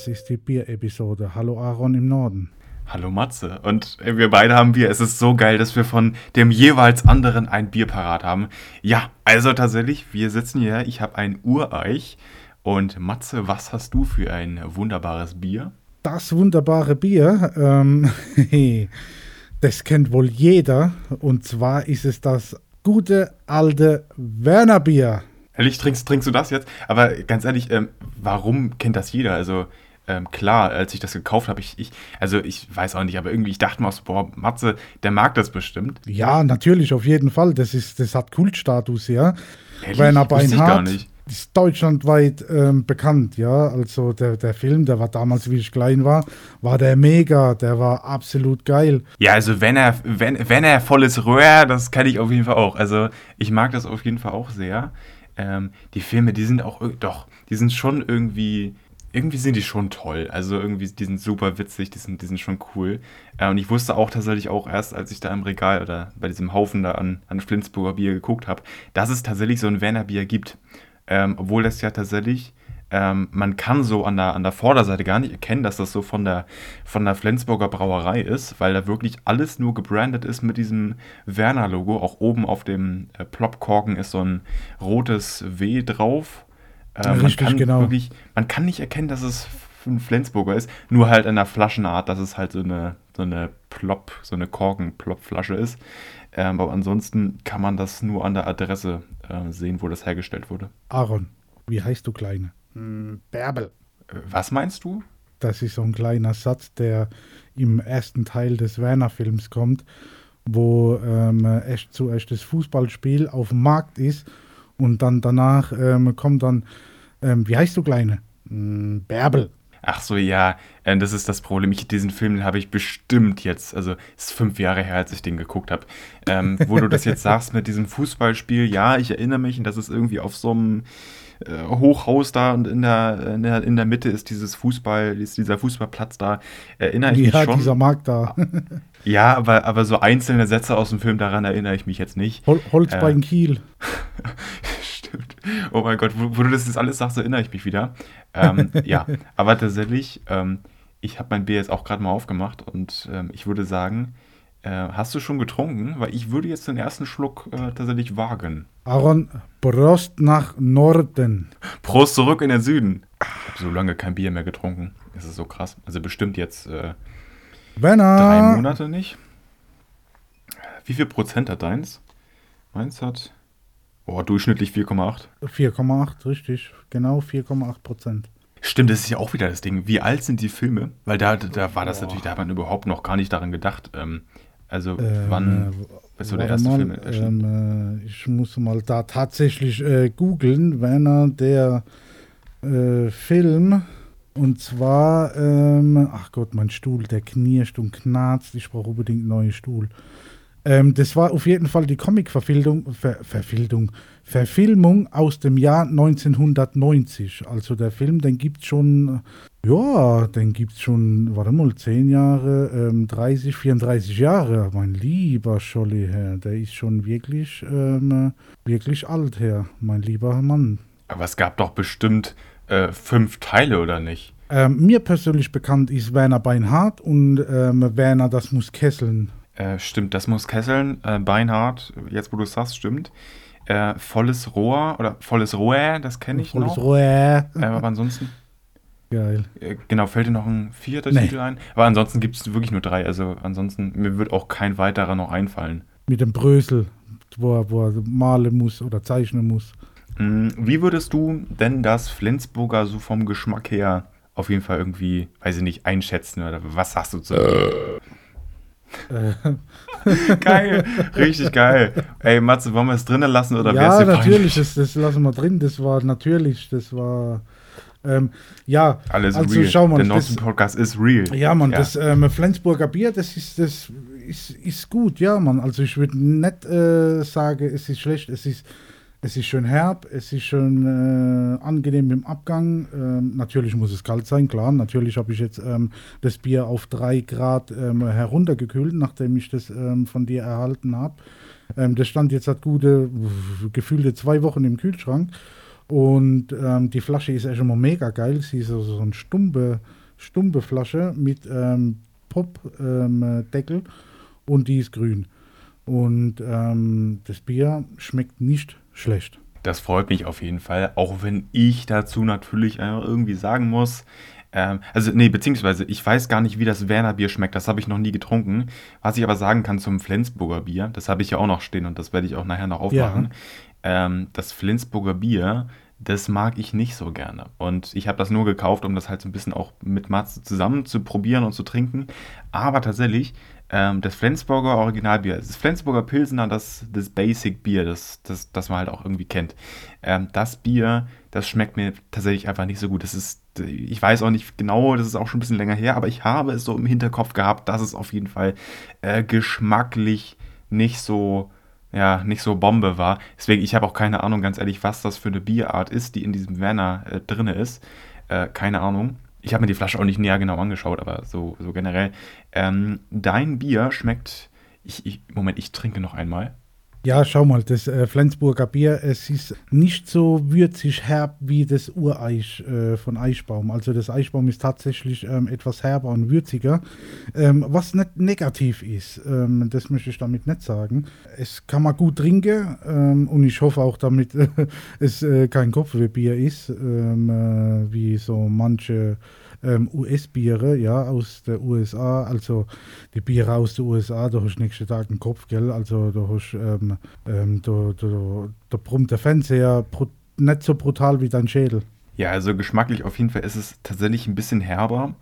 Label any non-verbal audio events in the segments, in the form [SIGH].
Das ist die Bier-Episode. Hallo Aaron im Norden. Hallo Matze. Und wir beide haben Bier. Es ist so geil, dass wir von dem jeweils anderen ein Bier parat haben. Ja, also tatsächlich, wir sitzen hier. Ich habe ein Ureich. Und Matze, was hast du für ein wunderbares Bier? Das wunderbare Bier, ähm, [LAUGHS] das kennt wohl jeder. Und zwar ist es das gute alte Werner Bier. Ehrlich, trinkst, trinkst du das jetzt? Aber ganz ehrlich, ähm, warum kennt das jeder? Also ähm, klar, als ich das gekauft habe, ich, ich, also ich weiß auch nicht, aber irgendwie, ich dachte mir so, boah, Matze, der mag das bestimmt. Ja, natürlich, auf jeden Fall. Das, ist, das hat Kultstatus, ja. Ehrlich? Gar Beinhardt ist deutschlandweit ähm, bekannt, ja. Also der, der Film, der war damals, wie ich klein war, war der mega, der war absolut geil. Ja, also wenn er, wenn, wenn er volles Röhr, das kann ich auf jeden Fall auch. Also ich mag das auf jeden Fall auch sehr. Ähm, die Filme, die sind auch, ir- doch, die sind schon irgendwie, irgendwie sind die schon toll. Also irgendwie, die sind super witzig, die sind, die sind schon cool. Äh, und ich wusste auch tatsächlich auch erst, als ich da im Regal oder bei diesem Haufen da an, an Flensburger Bier geguckt habe, dass es tatsächlich so ein Werner Bier gibt. Ähm, obwohl das ja tatsächlich, ähm, man kann so an der, an der Vorderseite gar nicht erkennen, dass das so von der, von der Flensburger Brauerei ist, weil da wirklich alles nur gebrandet ist mit diesem Werner-Logo. Auch oben auf dem äh, Plopkorken ist so ein rotes W drauf. Äh, man Richtig, kann genau. wirklich, man kann nicht erkennen, dass es ein Flensburger ist, nur halt in der Flaschenart, dass es halt so eine, so eine Plop, so eine Korken-Plop-Flasche ist. Ähm, aber ansonsten kann man das nur an der Adresse äh, sehen, wo das hergestellt wurde. Aaron, wie heißt du Kleine? Hm, Bärbel. Äh, was meinst du? Das ist so ein kleiner Satz, der im ersten Teil des Werner-Films kommt, wo ähm, echt zuerst das Fußballspiel auf dem Markt ist und dann danach ähm, kommt dann, ähm, wie heißt du Kleine? Hm, Bärbel. Ach so, ja, äh, das ist das Problem. Ich, diesen Film habe ich bestimmt jetzt, also es ist fünf Jahre her, als ich den geguckt habe. Ähm, wo du das jetzt sagst mit diesem Fußballspiel, ja, ich erinnere mich, und das ist irgendwie auf so einem äh, Hochhaus da und in der, in, der, in der Mitte ist dieses Fußball, ist dieser Fußballplatz da. Erinnere ich mich Ja, schon. dieser Markt da. [LAUGHS] Ja, aber, aber so einzelne Sätze aus dem Film, daran erinnere ich mich jetzt nicht. Hol Holzbein Äh. Kiel. [LAUGHS] [LAUGHS] Oh mein Gott, wo, wo du das jetzt alles sagst, erinnere ich mich wieder. Ähm, ja, [LAUGHS] aber tatsächlich, ähm, ich habe mein Bier jetzt auch gerade mal aufgemacht und ähm, ich würde sagen, äh, hast du schon getrunken? Weil ich würde jetzt den ersten Schluck äh, tatsächlich wagen. Aaron, Prost nach Norden. Prost zurück in den Süden. Ich habe so lange kein Bier mehr getrunken. Das ist so krass. Also bestimmt jetzt äh, drei Monate nicht. Wie viel Prozent hat deins? Meins hat, oh, durchschnittlich 4,8. 4,8, richtig. Genau 4,8 Prozent. Stimmt, das ist ja auch wieder das Ding. Wie alt sind die Filme? Weil da, da war das natürlich, da hat man überhaupt noch gar nicht daran gedacht. Ähm, also wann ist so der erste mal, Film ähm, äh, Ich muss mal da tatsächlich äh, googeln, Werner, der äh, Film. Und zwar, ähm, ach Gott, mein Stuhl, der knirscht und knarzt. Ich brauche unbedingt einen neuen Stuhl. Ähm, das war auf jeden Fall die Comic-Verfilmung, Ver, Verfilmung, Verfilmung aus dem Jahr 1990. Also der Film, den gibt es schon, ja, den gibt es schon, warte mal, 10 Jahre, ähm, 30, 34 Jahre. Mein lieber Scholli, Herr, der ist schon wirklich, ähm, wirklich alt, Herr, mein lieber Mann. Aber es gab doch bestimmt äh, fünf Teile, oder nicht? Ähm, mir persönlich bekannt ist Werner Beinhardt und ähm, Werner, das muss kesseln. Äh, stimmt, das muss Kesseln, äh, Beinhardt, jetzt wo du es sagst, stimmt. Äh, volles Rohr oder volles Rohr, das kenne ich Volles noch. Rohr. Äh, aber ansonsten, Geil. äh, genau, fällt dir noch ein vierter Nee. Titel ein? Aber ansonsten gibt es wirklich nur drei. Also ansonsten, mir wird auch kein weiterer noch einfallen. Mit dem Brösel, wo er, wo er malen muss oder zeichnen muss. Mm, Wie würdest du denn das Flensburger so vom Geschmack her auf jeden Fall irgendwie, weiß ich nicht, einschätzen oder was sagst du zu? Äh, [LAUGHS] geil, richtig geil. Ey, Matze, wollen wir es drinnen lassen oder ja, wär's natürlich, das, das lassen wir drin. Das war natürlich, das war. Ähm, ja, Alles also real. schau mal, Der das, Nossen-Podcast ist real. ja, man, Ja. das ähm, Flensburger Bier, das ist, das ist, ist gut, ja, man. Also ich würde nicht äh, sagen, es ist schlecht, es ist, es ist schön herb, es ist schön äh, angenehm im Abgang. Ähm, natürlich muss es kalt sein, klar. Natürlich habe ich jetzt ähm, das Bier auf 3 Grad ähm, heruntergekühlt, nachdem ich das ähm, von dir erhalten habe. Ähm, das stand jetzt hat gute, gefühlte zwei Wochen im Kühlschrank. Und ähm, die Flasche ist echt immer mega geil. Sie ist so, so eine stumpe, stumpe Flasche mit Pop-Deckel und die ist grün. Und das Bier schmeckt nicht schlecht. Das freut mich auf jeden Fall, auch wenn ich dazu natürlich irgendwie sagen muss, ähm, also, nee, beziehungsweise, ich weiß gar nicht, wie das Werner Bier schmeckt. Das habe ich noch nie getrunken. Was ich aber sagen kann zum Flensburger Bier, das habe ich ja auch noch stehen und das werde ich auch nachher noch aufmachen. Ja. Ähm, das Flensburger Bier, das mag ich nicht so gerne. Und ich habe das nur gekauft, um das halt so ein bisschen auch mit Matze zusammen zu probieren und zu trinken. Aber tatsächlich, ähm, das Flensburger Originalbier, das Flensburger Pilsener, das, das Basic Bier, das, das, das man halt auch irgendwie kennt. Ähm, das Bier, das schmeckt mir tatsächlich einfach nicht so gut. Das ist, ich weiß auch nicht genau, das ist auch schon ein bisschen länger her, aber ich habe es so im Hinterkopf gehabt, dass es auf jeden Fall äh, geschmacklich nicht so, ja, nicht so Bombe war. Deswegen, ich habe auch keine Ahnung, ganz ehrlich, was das für eine Bierart ist, die in diesem Werner äh, drin ist. Äh, keine Ahnung ich habe mir die Flasche auch nicht näher genau angeschaut, aber so, so generell. Ähm, dein Bier schmeckt. Ich, ich, Moment, ich trinke noch einmal. Ja, schau mal, das äh, Flensburger Bier, es ist nicht so würzig herb wie das Ureich äh, von Eichbaum. Also das Eichbaum ist tatsächlich ähm, etwas herber und würziger, ähm, was nicht negativ ist. Ähm, das möchte ich damit nicht sagen. Es kann man gut trinken ähm, und ich hoffe auch damit, [LAUGHS] äh, es kein Kopfwehbier ist, ähm, äh, wie so manche ähm, US-Biere, ja, aus der USA, also die Biere aus der USA, da hast du nächsten Tag einen Kopf, gell, also da hast ähm, ähm, da, da, da brummt der Fernseher nicht so brutal wie dein Schädel. Ja, also geschmacklich auf jeden Fall ist es tatsächlich ein bisschen herber.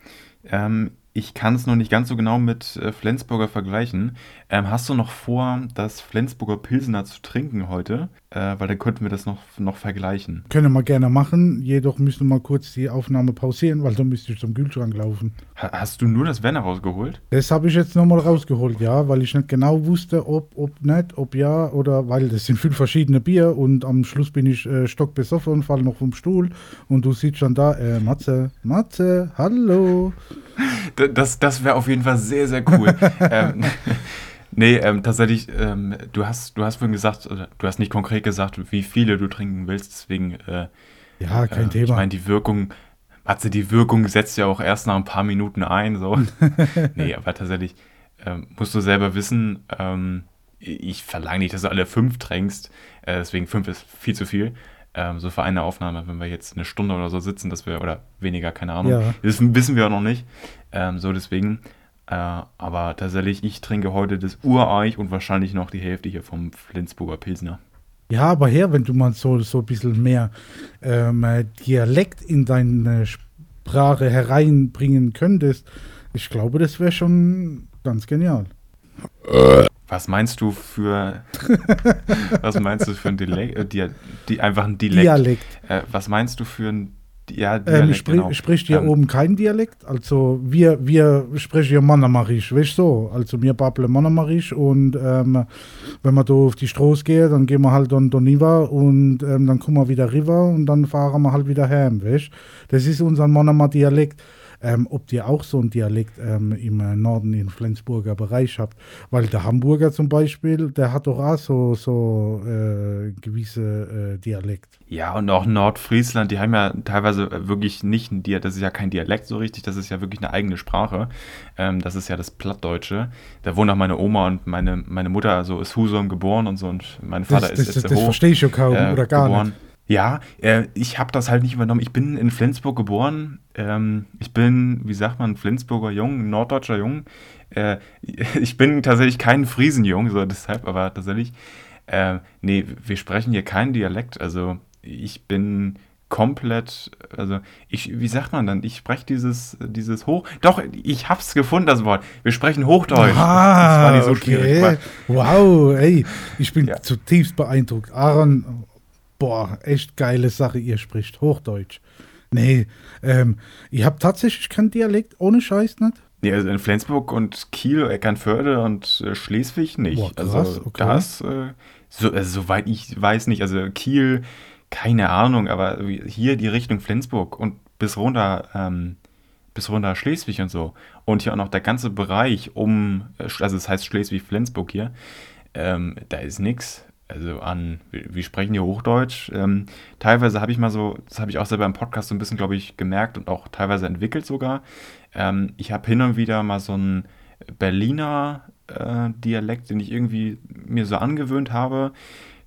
Ähm, ich kann es noch nicht ganz so genau mit äh, Flensburger vergleichen. Ähm, hast du noch vor, das Flensburger Pilsener zu trinken heute? Äh, weil dann könnten wir das noch, noch vergleichen. Können wir gerne machen, jedoch müssen wir mal kurz die Aufnahme pausieren, weil dann müsste ich zum Kühlschrank laufen. Ha hast du nur das Werner rausgeholt? Das habe ich jetzt nochmal rausgeholt, ja, weil ich nicht genau wusste, ob, ob nicht, ob ja oder weil das sind fünf verschiedene Bier und am Schluss bin ich äh, stockbesoffen und falle noch vom Stuhl und du siehst schon da, äh, Matze, Matze, hallo. [LAUGHS] Das, das wäre auf jeden Fall sehr, sehr cool. [LAUGHS] ähm, nee, ähm, tatsächlich, ähm, du, hast, du hast vorhin gesagt, du hast nicht konkret gesagt, wie viele du trinken willst, deswegen. Äh, ja, kein äh, Thema. Ich meine, die Wirkung, Matze, die Wirkung setzt ja auch erst nach ein paar Minuten ein, so. [LAUGHS] nee, aber tatsächlich ähm, musst du selber wissen, ähm, ich verlange nicht, dass du alle fünf trinkst, äh, deswegen fünf ist viel zu viel ähm, so für eine Aufnahme, wenn wir jetzt eine Stunde oder so sitzen, dass wir, oder weniger, keine Ahnung. Ja. Das wissen wir auch noch nicht. Ähm, so deswegen. Äh, aber tatsächlich, ich trinke heute das Ureich und wahrscheinlich noch die Hälfte hier vom Flensburger Pilsner. Ja, aber her, wenn du mal so, so ein bisschen mehr ähm, Dialekt in deine Sprache hereinbringen könntest, ich glaube, das wäre schon ganz genial. Was meinst du für [LAUGHS] was meinst du für ein Dialekt? Äh, die, die, einfach ein Dialekt. Dialekt. Äh, was meinst du für ein ja, ähm, Dialekt? Ähm, spri genau. Spricht hier ähm, oben kein Dialekt? Also wir, wir sprechen hier Monomarisch, weißt du so? Also wir babbeln Monomarisch und ähm, wenn wir da auf die Straße gehen, dann gehen wir halt dann da rüber und ähm, dann kommen wir wieder rüber und dann fahren wir halt wieder heim, weißt Das ist unser Monomer Dialekt ähm, ob ihr auch so einen Dialekt ähm, im äh, Norden, im Flensburger Bereich habt. Weil der Hamburger zum Beispiel, der hat doch auch so, so äh, gewisse äh, Dialekt. Ja, und auch Nordfriesland, die haben ja teilweise wirklich nicht ein Dialekt, das ist ja kein Dialekt so richtig, das ist ja wirklich eine eigene Sprache. Ähm, das ist ja das Plattdeutsche. Da wohnen auch meine Oma und meine, meine Mutter, also ist Husum geboren und so und mein Vater das, ist das, jetzt das, das verstehe ich ja kaum äh, oder gar geboren. nicht. Ja, äh, ich habe das halt nicht übernommen. Ich bin in Flensburg geboren. Ähm, ich bin, wie sagt man, Flensburger Jung, norddeutscher Jung. Äh, [LAUGHS] ich bin tatsächlich kein Friesenjung, so deshalb, aber tatsächlich, äh, nee, wir sprechen hier keinen Dialekt. Also ich bin komplett, also ich, wie sagt man dann? Ich spreche dieses, dieses Hoch. Doch, ich hab's gefunden, das Wort. Wir sprechen Hochdeutsch. Ah, das war nicht so okay. schwierig. Wow, ey, ich bin ja. zutiefst beeindruckt. Aaron, boah, echt geile Sache, ihr spricht Hochdeutsch. Nee, ähm, ich habe tatsächlich keinen Dialekt, ohne Scheiß nicht. Nee, also in Flensburg und Kiel, Eckernförde und äh, Schleswig nicht. Boah, krass, also okay. das, äh, so, also, soweit ich weiß nicht, also Kiel, keine Ahnung, aber hier die Richtung Flensburg und bis runter, ähm, bis runter Schleswig und so. Und hier auch noch der ganze Bereich um, äh, also das heißt Schleswig-Flensburg hier, ähm, da ist nichts. Also an, wie sprechen die Hochdeutsch? Ähm, teilweise habe ich mal so, das habe ich auch selber im Podcast so ein bisschen, glaube ich, gemerkt und auch teilweise entwickelt sogar. Ähm, ich habe hin und wieder mal so einen Berliner äh, Dialekt, den ich irgendwie mir so angewöhnt habe.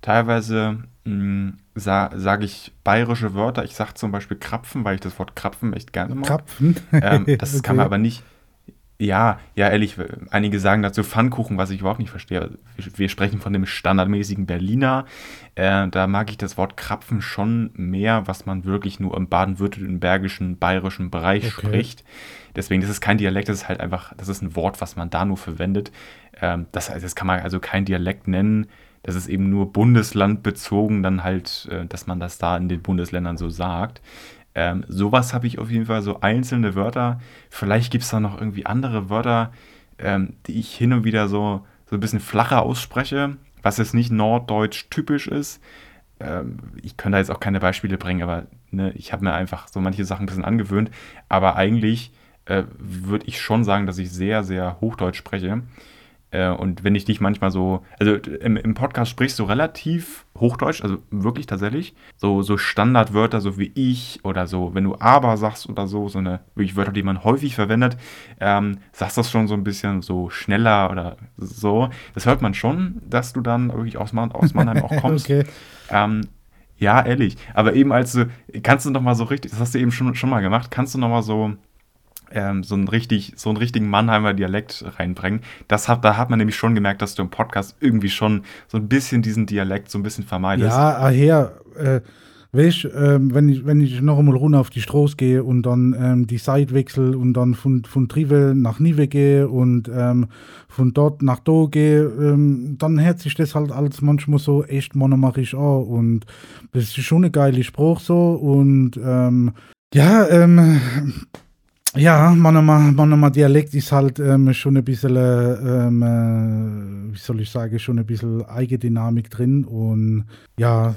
Teilweise hm, sa sage ich bayerische Wörter. Ich sage zum Beispiel Krapfen, weil ich das Wort Krapfen echt gerne mag. Krapfen? Ähm, [LAUGHS] das okay. kann man aber nicht ja, ja, ehrlich, einige sagen dazu Pfannkuchen, was ich überhaupt nicht verstehe. Wir sprechen von dem standardmäßigen Berliner. Äh, da mag ich das Wort Krapfen schon mehr, was man wirklich nur im baden-württembergischen, bayerischen Bereich okay. spricht. Deswegen, das ist kein Dialekt, das ist halt einfach, das ist ein Wort, was man da nur verwendet. Ähm, das, das kann man also kein Dialekt nennen. Das ist eben nur bundeslandbezogen, dann halt, äh, dass man das da in den Bundesländern so sagt. Ähm, sowas habe ich auf jeden Fall, so einzelne Wörter. Vielleicht gibt es da noch irgendwie andere Wörter, ähm, die ich hin und wieder so, so ein bisschen flacher ausspreche, was jetzt nicht norddeutsch typisch ist. Ähm, ich könnte da jetzt auch keine Beispiele bringen, aber ne, ich habe mir einfach so manche Sachen ein bisschen angewöhnt. Aber eigentlich äh, würde ich schon sagen, dass ich sehr, sehr Hochdeutsch spreche. Äh, und wenn ich dich manchmal so, also im, im, Podcast sprichst du relativ Hochdeutsch, also wirklich tatsächlich, so, so Standardwörter, so wie ich oder so, wenn du aber sagst oder so, so eine wirklich Wörter, die man häufig verwendet, ähm, sagst das schon so ein bisschen so schneller oder so. Das hört man schon, dass du dann wirklich aus, Man aus Mannheim auch [LAUGHS] kommst. okay. Ähm, ja, ehrlich. Aber eben als du, kannst du noch mal so richtig, das hast du eben schon, schon mal gemacht, kannst du noch mal so ähm, so, einen richtig, so einen richtigen Mannheimer Dialekt reinbringen. Das hat, da hat man nämlich schon gemerkt, dass du im Podcast irgendwie schon so ein bisschen diesen Dialekt so ein bisschen vermeidest. Ja, her, äh, weißt äh, wenn, ich, wenn ich noch einmal runter auf die Straße gehe und dann ähm, die Seite wechsle und dann von, von Trivel nach Nive gehe und ähm, von dort nach da gehe, ähm, dann hört sich das halt als manchmal so echt monomarisch an und das ist schon eine geile Spruch so und ähm, ja, ähm, ja, Manama Dialekt ist halt ähm, schon ein bisschen, ähm, äh, wie soll ich sagen, schon ein bisschen Eigendynamik drin. Und ja,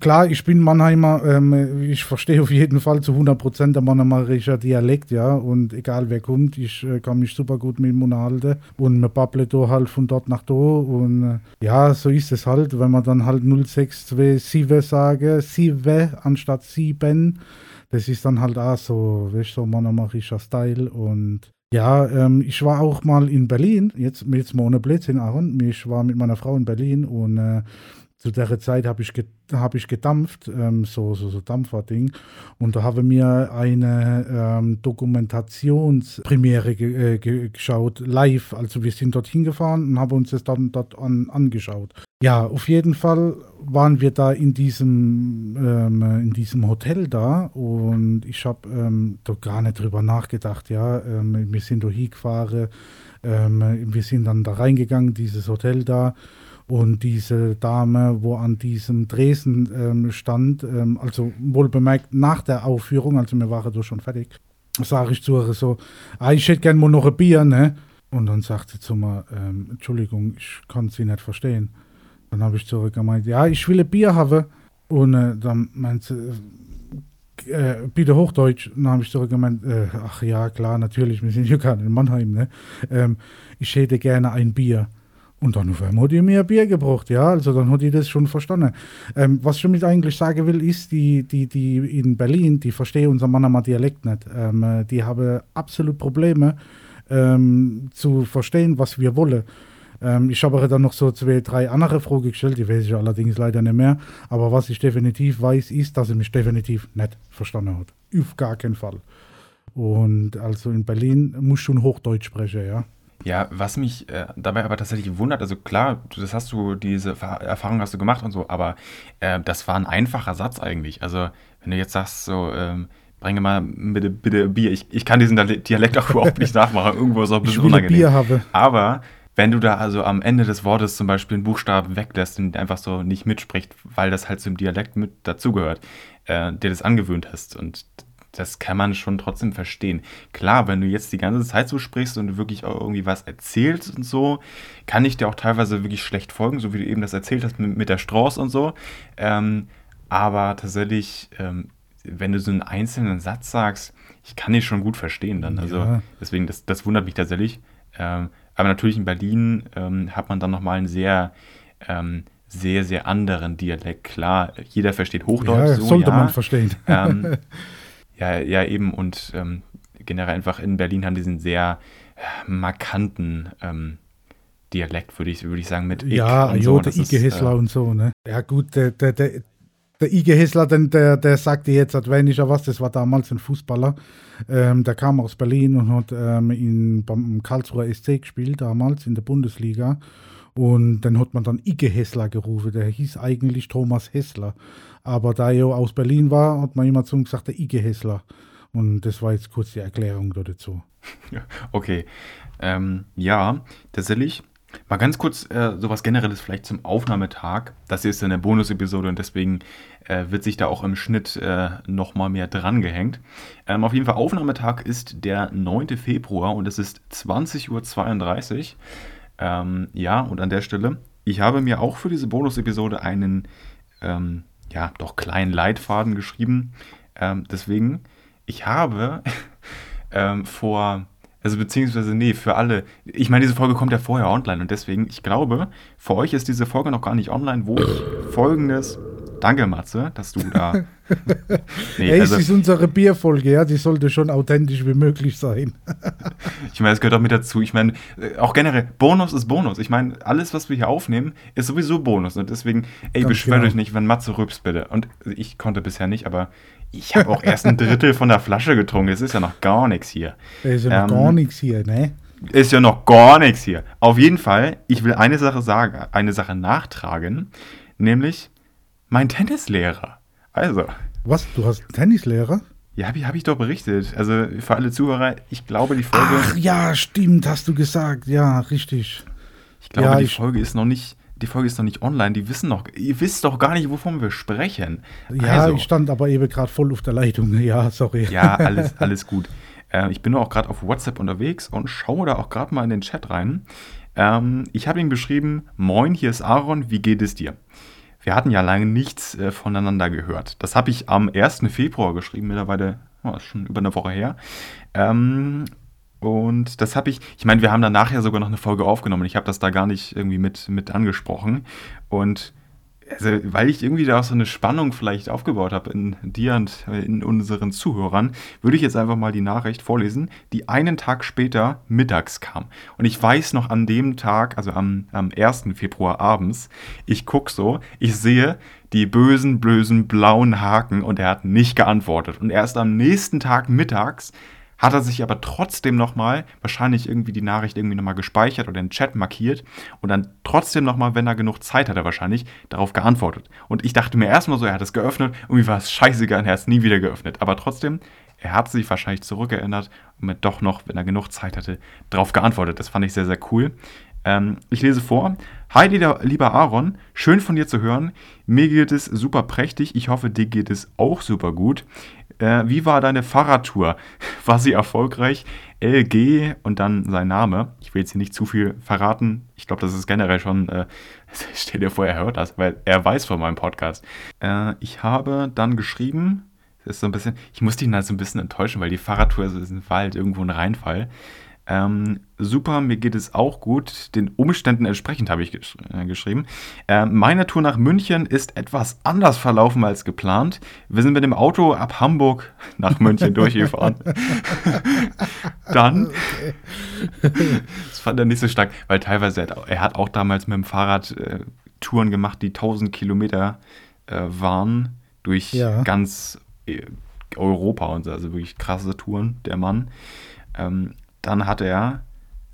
klar, ich bin Mannheimer, ähm, ich verstehe auf jeden Fall zu 100% der Mannheimerischer Dialekt, ja. Und egal wer kommt, ich äh, kann mich super gut mit dem unterhalten. Und man babbelt da halt von dort nach da. Und äh, ja, so ist es halt, wenn man dann halt 062 sage, 7 anstatt 7 das ist dann halt auch so, weißt du, so monomarischer Style und ja, ähm, ich war auch mal in Berlin, jetzt, jetzt mal ohne Blödsinn, Aaron. Ich war mit meiner Frau in Berlin und äh, zu der Zeit habe ich, ge hab ich gedampft, ähm, so, so, so Dampferding. Und da haben wir eine ähm, Dokumentationspremiere ge äh, ge geschaut, live. Also wir sind dorthin gefahren und haben uns das dann dort an angeschaut. Ja, auf jeden Fall waren wir da in diesem, ähm, in diesem Hotel da und ich habe ähm, da gar nicht drüber nachgedacht. Ja, ähm, wir sind da hingefahren, ähm, wir sind dann da reingegangen, dieses Hotel da. Und diese Dame, wo an diesem Dresen ähm, stand, ähm, also wohl bemerkt nach der Aufführung, also wir waren da schon fertig, sage ich zu ihr so, ah, ich hätte gerne mal noch ein Bier, ne? Und dann sagt sie zu mir, ähm, Entschuldigung, ich kann sie nicht verstehen. Dann habe ich zurück gemeint, ja, ich will ein Bier haben. Und äh, dann meint sie, äh, bitte Hochdeutsch. Dann habe ich zurück gemeint, äh, ach ja, klar, natürlich, wir sind hier gerade in Mannheim, ne? Ähm, ich hätte gerne ein Bier. Und dann auf einmal hat die mir ein Bier gebracht, ja, also dann hat die das schon verstanden. Ähm, was ich damit eigentlich sagen will, ist, die, die, die in Berlin, die verstehen unser Mannheimer Dialekt nicht. Ähm, äh, die haben absolut Probleme ähm, zu verstehen, was wir wollen. Ähm, ich habe dann noch so zwei, drei andere Fragen gestellt, die weiß ich allerdings leider nicht mehr. Aber was ich definitiv weiß, ist, dass er mich definitiv nicht verstanden hat. Auf gar keinen Fall. Und also in Berlin muss schon Hochdeutsch sprechen, ja. Ja, was mich äh, dabei aber tatsächlich wundert, also klar, das hast du, diese Erfahrung hast du gemacht und so, aber äh, das war ein einfacher Satz eigentlich. Also, wenn du jetzt sagst, so, ähm, bringe mal bitte, bitte Bier, ich, ich kann diesen Dialekt auch überhaupt nicht nachmachen, irgendwo ist auch ein bisschen ich unangenehm. Bier habe. Aber wenn du da also am Ende des Wortes zum Beispiel einen Buchstaben weglässt und einfach so nicht mitspricht, weil das halt zum Dialekt mit dazugehört, äh, dir das angewöhnt hast und das kann man schon trotzdem verstehen. Klar, wenn du jetzt die ganze Zeit so sprichst und du wirklich auch irgendwie was erzählst und so, kann ich dir auch teilweise wirklich schlecht folgen, so wie du eben das erzählt hast mit, mit der Strauß und so. Ähm, aber tatsächlich, ähm, wenn du so einen einzelnen Satz sagst, ich kann dich schon gut verstehen dann. Also ja. deswegen, das, das wundert mich tatsächlich. Ähm, aber natürlich in Berlin ähm, hat man dann nochmal einen sehr, ähm, sehr, sehr anderen Dialekt. Klar, jeder versteht Hochdeutsch. Ja, so, sollte ja. man verstehen. Ähm, [LAUGHS] ja, ja, eben. Und ähm, generell einfach in Berlin haben diesen sehr äh, markanten ähm, Dialekt, würde ich, würd ich sagen, mit ja, und jo, so. der Ige Hessler äh, und so, ne? Ja, gut, der, der, der, der Ige Hessler, denn der, der sagte jetzt, ja was, das war damals ein Fußballer. Ähm, der kam aus Berlin und hat ähm, in, beim Karlsruher SC gespielt, damals in der Bundesliga. Und dann hat man dann Ige Hessler gerufen. Der hieß eigentlich Thomas Hessler. Aber da er aus Berlin war, hat man immer zu ihm gesagt, der Ige Hessler. Und das war jetzt kurz die Erklärung dazu. [LAUGHS] Okay. Ähm, ja, tatsächlich. Mal ganz kurz äh, sowas Generelles vielleicht zum Aufnahmetag. Das hier ist eine Bonus-Episode und deswegen äh, wird sich da auch im Schnitt äh, nochmal mehr drangehängt. Ähm, auf jeden Fall, Aufnahmetag ist der 9. Februar und es ist 20.32 Uhr. Ähm, ja, und an der Stelle, ich habe mir auch für diese Bonus-Episode einen, ähm, ja, doch kleinen Leitfaden geschrieben. Ähm, deswegen, ich habe [LAUGHS] ähm, vor also beziehungsweise, nee, für alle. Ich meine, diese Folge kommt ja vorher online und deswegen, ich glaube, für euch ist diese Folge noch gar nicht online, wo ich folgendes. Danke, Matze, dass du da. [LAUGHS] nee, Ey, also, es ist unsere Bierfolge, ja, die sollte schon authentisch wie möglich sein. [LAUGHS] ich meine, es gehört auch mit dazu. Ich meine, äh, auch generell, Bonus ist Bonus. Ich meine, alles, was wir hier aufnehmen, ist sowieso Bonus. Und deswegen, ey, Ganz beschwert genau. euch nicht, wenn Matze rübst, bitte. Und ich konnte bisher nicht, aber ich habe auch erst ein [LAUGHS] Drittel von der Flasche getrunken. Es ist ja noch gar nichts hier. Es ist ja noch ähm, gar nichts hier, ne? Ist ja noch gar nichts hier. Auf jeden Fall, ich will eine Sache sagen, eine Sache nachtragen, nämlich mein Tennislehrer. Also. Was? Du hast einen Tennislehrer? Ja, habe ich, hab ich doch berichtet. Also für alle Zuhörer, ich glaube, die Folge. Ach ja, stimmt, hast du gesagt. Ja, richtig. Ich glaube, ja, die ich, Folge ist noch nicht die Folge ist noch nicht online, die wissen noch, ihr wisst doch gar nicht, wovon wir sprechen. Ja, also, ich stand aber eben gerade voll auf der Leitung. [LAUGHS] Ja, sorry. Ja, [LAUGHS] alles, alles gut. Äh, ich bin auch gerade auf WhatsApp unterwegs und schaue da auch gerade mal in den Chat rein. Ähm, ich habe ihm geschrieben, moin, hier ist Aaron, wie geht es dir? Wir hatten ja lange nichts äh, voneinander gehört. Das habe ich am 1. Februar geschrieben, mittlerweile oh, schon über eine Woche her. Ähm, und das habe ich, ich meine, wir haben dann nachher sogar noch eine Folge aufgenommen. Ich habe das da gar nicht irgendwie mit, mit angesprochen. Und also, weil ich irgendwie da auch so eine Spannung vielleicht aufgebaut habe in dir und in unseren Zuhörern, würde ich jetzt einfach mal die Nachricht vorlesen, die einen Tag später mittags kam. Und ich weiß noch an dem Tag, also am, am 1. Februar abends, ich gucke so, ich sehe die bösen, bösen blauen Haken und er hat nicht geantwortet. Und erst am nächsten Tag mittags hat er sich aber trotzdem nochmal, wahrscheinlich irgendwie die Nachricht irgendwie nochmal gespeichert oder den Chat markiert und dann trotzdem nochmal, wenn er genug Zeit hatte wahrscheinlich, darauf geantwortet. Und ich dachte mir erstmal so, er hat es geöffnet, irgendwie war es scheißegal und er hat es nie wieder geöffnet. Aber trotzdem, er hat sich wahrscheinlich zurückerinnert und mir doch noch, wenn er genug Zeit hatte, darauf geantwortet. Das fand ich sehr, sehr cool. Ähm, ich lese vor. Hi, lieber Aaron, schön von dir zu hören. Mir geht es super prächtig. Ich hoffe, dir geht es auch super gut. Äh, wie war deine Fahrradtour? [LAUGHS] War sie erfolgreich? LG und dann sein Name. Ich will jetzt hier nicht zu viel verraten. Ich glaube, das ist generell schon, äh, [LAUGHS] stell dir vor, er hört das, weil er weiß von meinem Podcast. Äh, ich habe dann geschrieben, ist so ein bisschen, ich musste ihn halt so ein bisschen enttäuschen, weil die Fahrradtour ist, war halt irgendwo ein Reinfall. Ähm, super, mir geht es auch gut. Den Umständen entsprechend habe ich gesch äh, geschrieben. Äh, meine Tour nach München ist etwas anders verlaufen als geplant. Wir sind mit dem Auto ab Hamburg nach München [LAUGHS] durchgefahren. [LAUGHS] Dann, das fand er nicht so stark, weil teilweise, er hat, er hat auch damals mit dem Fahrrad äh, Touren gemacht, die 1000 Kilometer äh, waren, durch ja. ganz äh, Europa und so, also wirklich krasse Touren, der Mann. Ähm, dann hat er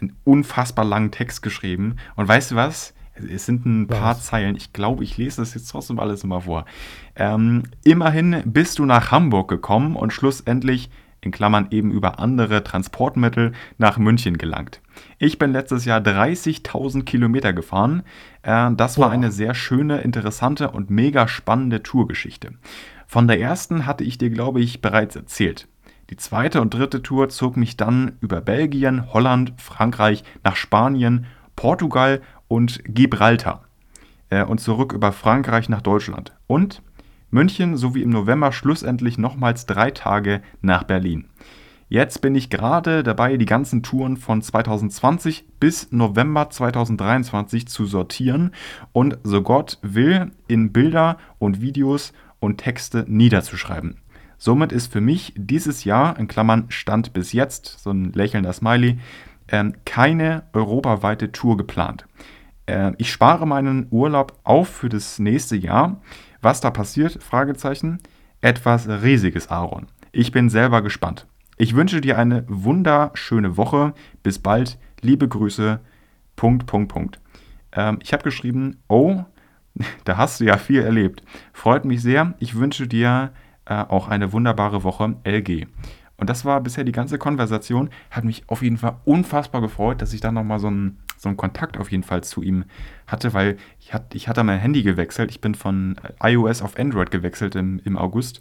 einen unfassbar langen Text geschrieben. Und weißt du was? Es sind ein was? paar Zeilen. Ich glaube, ich lese das jetzt trotzdem alles immer vor. Ähm, immerhin bist du nach Hamburg gekommen und schlussendlich, in Klammern eben über andere Transportmittel, nach München gelangt. Ich bin letztes Jahr 30.000 Kilometer gefahren. Äh, das war eine sehr schöne, interessante und mega spannende Tourgeschichte. Von der ersten hatte ich dir, glaube ich, bereits erzählt. Die zweite und dritte Tour zog mich dann über Belgien, Holland, Frankreich nach Spanien, Portugal und Gibraltar äh, und zurück über Frankreich nach Deutschland und München sowie im November schlussendlich nochmals drei Tage nach Berlin. Jetzt bin ich gerade dabei, die ganzen Touren von 2020 bis November 2023 zu sortieren und so Gott will in Bilder und Videos und Texte niederzuschreiben. Somit ist für mich dieses Jahr, in Klammern Stand bis jetzt, so ein lächelnder Smiley, ähm, keine europaweite Tour geplant. Äh, ich spare meinen Urlaub auf für das nächste Jahr. Was da passiert? Fragezeichen. Etwas riesiges, Aaron. Ich bin selber gespannt. Ich wünsche dir eine wunderschöne Woche. Bis bald. Liebe Grüße. Punkt, Punkt, Punkt. Ähm, ich habe geschrieben, oh, [LAUGHS] da hast du ja viel erlebt. Freut mich sehr. Ich wünsche dir äh, auch eine wunderbare Woche, LG. Und das war bisher die ganze Konversation. Hat mich auf jeden Fall unfassbar gefreut, dass ich da nochmal so einen, so einen Kontakt auf jeden Fall zu ihm hatte, weil ich, hat, ich hatte mein Handy gewechselt. Ich bin von iOS auf Android gewechselt im, im August.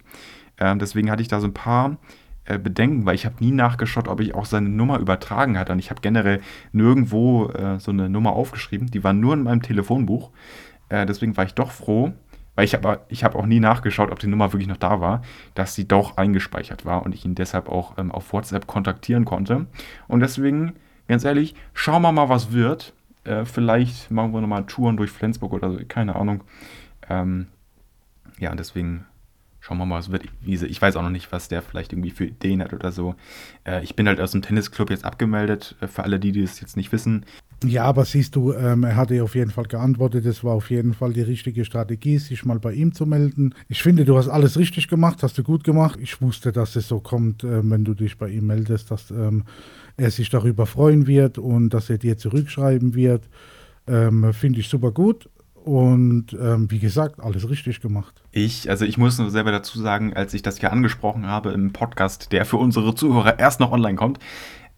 Ähm, deswegen hatte ich da so ein paar äh, Bedenken, weil ich habe nie nachgeschaut, ob ich auch seine Nummer übertragen hatte. Und ich habe generell nirgendwo äh, so eine Nummer aufgeschrieben. Die war nur in meinem Telefonbuch. Äh, deswegen war ich doch froh, weil ich habe ich hab auch nie nachgeschaut, ob die Nummer wirklich noch da war, dass sie doch eingespeichert war und ich ihn deshalb auch ähm, auf WhatsApp kontaktieren konnte. Und deswegen, ganz ehrlich, schauen wir mal, was wird. Äh, vielleicht machen wir nochmal Touren durch Flensburg oder so, keine Ahnung. Ähm, ja, und deswegen schauen wir mal, was wird. Ich weiß auch noch nicht, was der vielleicht irgendwie für Ideen hat oder so. Äh, ich bin halt aus dem Tennisclub jetzt abgemeldet, äh, für alle, die, die das jetzt nicht wissen. Ja, aber siehst du, ähm, er hatte auf jeden Fall geantwortet, es war auf jeden Fall die richtige Strategie, sich mal bei ihm zu melden. Ich finde, du hast alles richtig gemacht, hast du gut gemacht. Ich wusste, dass es so kommt, äh, wenn du dich bei ihm meldest, dass ähm, er sich darüber freuen wird und dass er dir zurückschreiben wird. Ähm, finde ich super gut. Und ähm, wie gesagt, alles richtig gemacht. Ich, also ich muss nur selber dazu sagen, als ich das hier angesprochen habe im Podcast, der für unsere Zuhörer erst noch online kommt,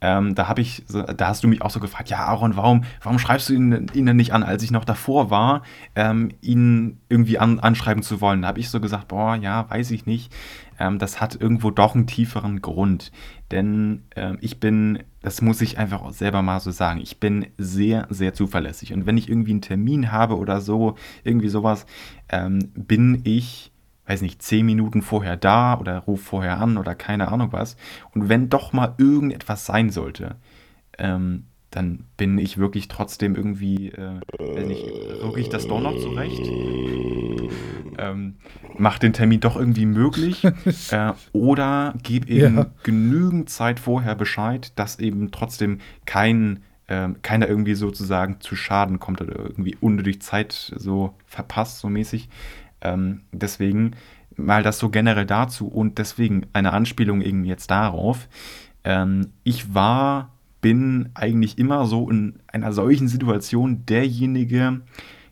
ähm, da habe ich, da hast du mich auch so gefragt, ja Aaron, warum, warum schreibst du ihn, ihn denn nicht an, als ich noch davor war, ähm, ihn irgendwie an, anschreiben zu wollen? Da habe ich so gesagt, boah, ja, weiß ich nicht. Ähm, das hat irgendwo doch einen tieferen Grund. Denn ähm, ich bin, das muss ich einfach auch selber mal so sagen, ich bin sehr, sehr zuverlässig. Und wenn ich irgendwie einen Termin habe oder so, irgendwie sowas, ähm, bin ich weiß nicht, zehn Minuten vorher da oder ruf vorher an oder keine Ahnung was. Und wenn doch mal irgendetwas sein sollte, ähm, dann bin ich wirklich trotzdem irgendwie, äh, weiß nicht, rücke ich das doch noch zurecht? Ähm, mach den Termin doch irgendwie möglich [LAUGHS] äh, oder gebe eben ja. genügend Zeit vorher Bescheid, dass eben trotzdem kein äh, keiner irgendwie sozusagen zu Schaden kommt oder irgendwie unnötig Zeit so verpasst, so mäßig. Ähm, deswegen mal das so generell dazu und deswegen eine Anspielung irgendwie jetzt darauf. Ähm, ich war, bin eigentlich immer so in einer solchen Situation derjenige,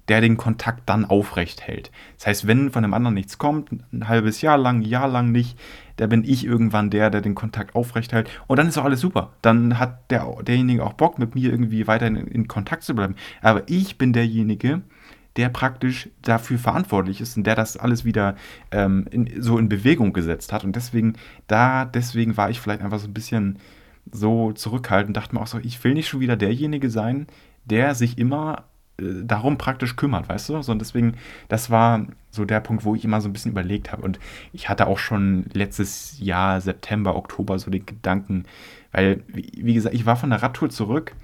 der den Kontakt dann aufrecht hält. Das heißt, wenn von dem anderen nichts kommt, ein halbes Jahr lang, ein Jahr lang nicht, da bin ich irgendwann der, der den Kontakt aufrecht hält. Und dann ist auch alles super. Dann hat der, derjenige auch Bock, mit mir irgendwie weiterhin in, in Kontakt zu bleiben. Aber ich bin derjenige, der praktisch dafür verantwortlich ist und der das alles wieder ähm, in, so in Bewegung gesetzt hat. Und deswegen, da, deswegen war ich vielleicht einfach so ein bisschen so zurückhaltend, dachte mir auch so, ich will nicht schon wieder derjenige sein, der sich immer äh, darum praktisch kümmert, weißt du? So, und deswegen, das war so der Punkt, wo ich immer so ein bisschen überlegt habe. Und ich hatte auch schon letztes Jahr, September, Oktober, so den Gedanken, weil, wie, wie gesagt, ich war von der Radtour zurück,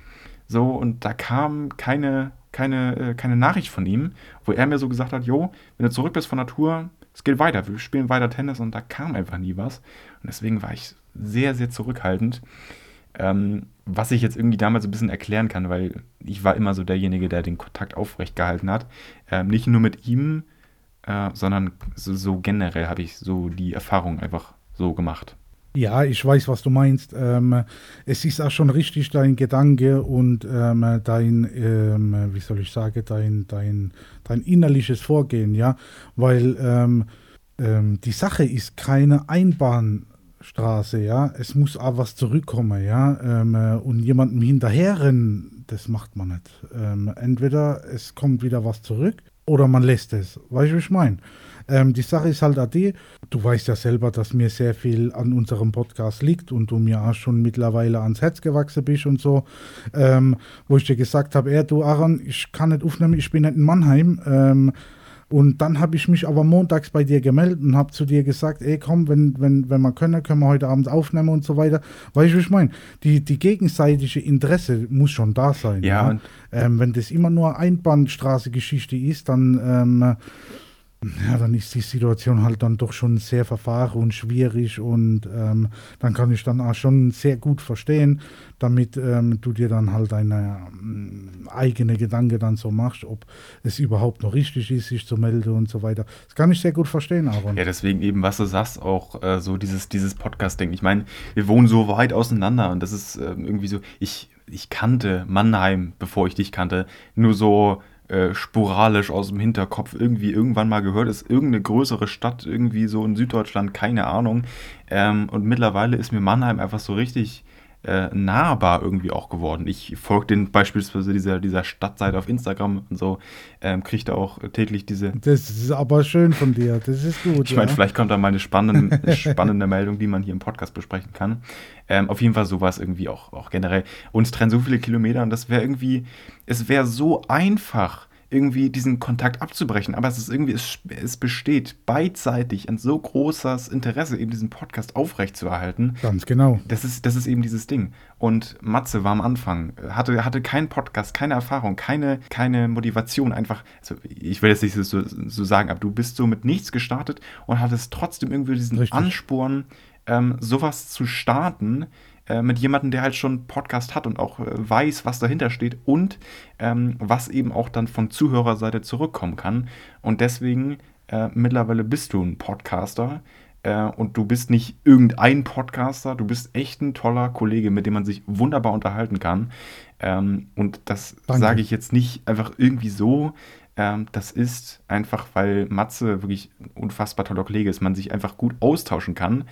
so, und da kam keine keine, äh, keine Nachricht von ihm, wo er mir so gesagt hat, jo, wenn du zurück bist von Tour, es geht weiter, wir spielen weiter Tennis und da kam einfach nie was. Und deswegen war ich sehr, sehr zurückhaltend. Ähm, was ich jetzt irgendwie damals ein bisschen erklären kann, weil ich war immer so derjenige, der den Kontakt aufrecht gehalten hat. Ähm, nicht nur mit ihm, äh, sondern so, so generell habe ich so die Erfahrung einfach so gemacht. Ja, ich weiß, was du meinst. Ähm, es ist auch schon richtig dein Gedanke und ähm, dein, ähm, wie soll ich sagen, dein, dein, dein innerliches Vorgehen, ja, weil ähm, ähm, die Sache ist keine Einbahnstraße, ja. Es muss auch was zurückkommen, ja. Ähm, äh, und jemandem hinterherrennen, das macht man nicht. entweder es kommt wieder was zurück oder man lässt es. Weißt du, wie ich meine? Ähm, die Sache ist halt die, du weißt ja selber, dass mir sehr viel an unserem Podcast liegt und du mir auch schon mittlerweile ans Herz gewachsen bist und so, ähm, wo ich dir gesagt habe, er, du Aaron, ich kann nicht aufnehmen, ich bin nicht in Mannheim, ähm, Und dann habe ich mich aber montags bei dir gemeldet und habe zu dir gesagt, ey komm, wenn, wenn, wenn wir können, können wir heute Abend aufnehmen und so weiter. Weißt du, was ich meine? Die, die gegenseitige Interesse muss schon da sein. Ja. ja? Ähm, wenn das immer nur Einbahnstraße-Geschichte ist, dann ähm, ja, dann ist die Situation halt dann doch schon sehr verfahren und schwierig und ähm, dann kann ich dann auch schon sehr gut verstehen, damit ähm, du dir dann halt deine ähm, eigene Gedanke dann so machst, ob es überhaupt noch richtig ist, sich zu melden und so weiter. Das kann ich sehr gut verstehen, Aaron. Ja, deswegen eben, was du sagst, auch äh, so dieses, dieses Podcast-Ding. Ich meine, wir wohnen so weit auseinander und das ist äh, irgendwie so, ich, ich kannte Mannheim, bevor ich dich kannte, nur so äh, sporadisch aus dem Hinterkopf irgendwie irgendwann mal gehört, ist irgendeine größere Stadt irgendwie so in Süddeutschland, keine Ahnung. Ähm, und mittlerweile ist mir Mannheim einfach so richtig äh, nahbar irgendwie auch geworden. Ich folge den beispielsweise dieser, dieser Stadtseite auf Instagram und so, ähm, kriege da auch täglich diese. Das ist aber schön von dir, das ist gut. Ich meine, ja. vielleicht kommt da mal eine spannende, [LAUGHS] spannende Meldung, die man hier im Podcast besprechen kann. Ähm, auf jeden Fall sowas irgendwie auch, auch generell. Uns trennen so viele Kilometer und das wäre irgendwie, es wäre so einfach irgendwie diesen Kontakt abzubrechen. Aber es ist irgendwie, es, es besteht beidseitig ein so großes Interesse, eben diesen Podcast aufrechtzuerhalten. Ganz genau. Das ist, das ist eben dieses Ding. Und Matze war am Anfang, hatte, hatte keinen Podcast, keine Erfahrung, keine, keine Motivation. Einfach, also ich will jetzt nicht so, so sagen, aber du bist so mit nichts gestartet und hattest trotzdem irgendwie diesen Richtig. Ansporn, ähm, sowas zu starten, äh, mit jemandem, der halt schon Podcast hat und auch äh, weiß, was dahinter steht und ähm, was eben auch dann von Zuhörerseite zurückkommen kann. Und deswegen äh, mittlerweile bist du ein Podcaster äh, und du bist nicht irgendein Podcaster, du bist echt ein toller Kollege, mit dem man sich wunderbar unterhalten kann. Ähm, und das sage ich jetzt nicht einfach irgendwie so, das ist einfach, weil Matze wirklich unfassbar toller Kollege ist, man sich einfach gut austauschen kann.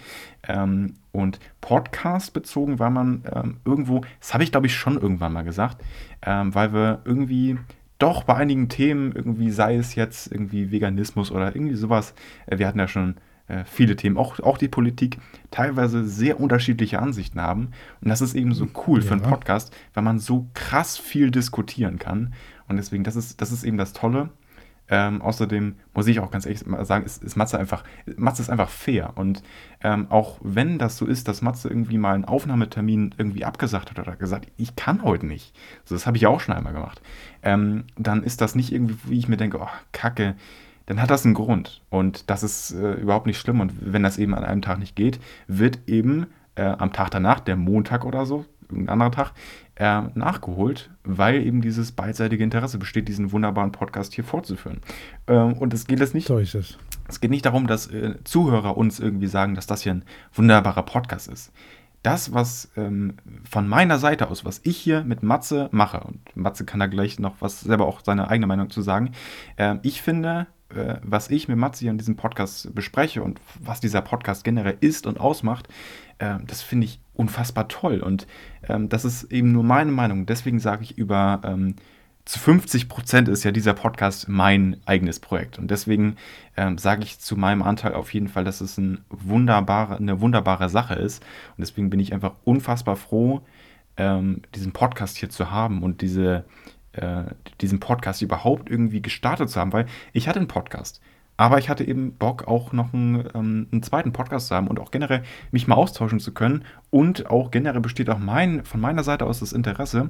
Ähm, und Podcast bezogen war man ähm, irgendwo, das habe ich glaube ich schon irgendwann mal gesagt, ähm, weil wir irgendwie doch bei einigen Themen, irgendwie sei es jetzt irgendwie Veganismus oder irgendwie sowas, äh, wir hatten ja schon äh, viele Themen, auch, auch die Politik, teilweise sehr unterschiedliche Ansichten haben. Und das ist eben so cool ja. für einen Podcast, weil man so krass viel diskutieren kann. Und deswegen, das ist, das ist eben das Tolle. Ähm, außerdem muss ich auch ganz ehrlich sagen, ist, ist Matze einfach, Matze ist einfach fair. Und ähm, auch wenn das so ist, dass Matze irgendwie mal einen Aufnahmetermin irgendwie abgesagt hat oder gesagt, ich kann heute nicht. So, das habe ich auch schon einmal gemacht. Ähm, dann ist das nicht irgendwie, wie ich mir denke, oh, Kacke, dann hat das einen Grund. Und das ist äh, überhaupt nicht schlimm. Und wenn das eben an einem Tag nicht geht, wird eben äh, am Tag danach, der Montag oder so, irgendein anderer Tag, äh, nachgeholt, weil eben dieses beidseitige Interesse besteht, diesen wunderbaren Podcast hier fortzuführen. Ähm, und es geht jetzt nicht. So ist es. Es geht nicht darum, dass äh, Zuhörer uns irgendwie sagen, dass das hier ein wunderbarer Podcast ist. Das, was ähm, von meiner Seite aus, was ich hier mit Matze mache, und Matze kann da gleich noch was selber auch seine eigene Meinung zu sagen, äh, ich finde, äh, was ich mit Matze hier in diesem Podcast bespreche und was dieser Podcast generell ist und ausmacht, äh, das finde ich unfassbar toll. Und ähm, das ist eben nur meine Meinung. Deswegen sage ich über ähm, zu 50 Prozent ist ja dieser Podcast mein eigenes Projekt. Und deswegen ähm, sage ich zu meinem Anteil auf jeden Fall, dass es ein wunderbare, eine wunderbare Sache ist. Und deswegen bin ich einfach unfassbar froh, ähm, diesen Podcast hier zu haben und diese, äh, diesen Podcast überhaupt irgendwie gestartet zu haben, weil ich hatte einen Podcast. Aber ich hatte eben Bock, auch noch einen, ähm, einen, zweiten Podcast zu haben und auch generell mich mal austauschen zu können. Und auch generell besteht auch mein, von meiner Seite aus das Interesse,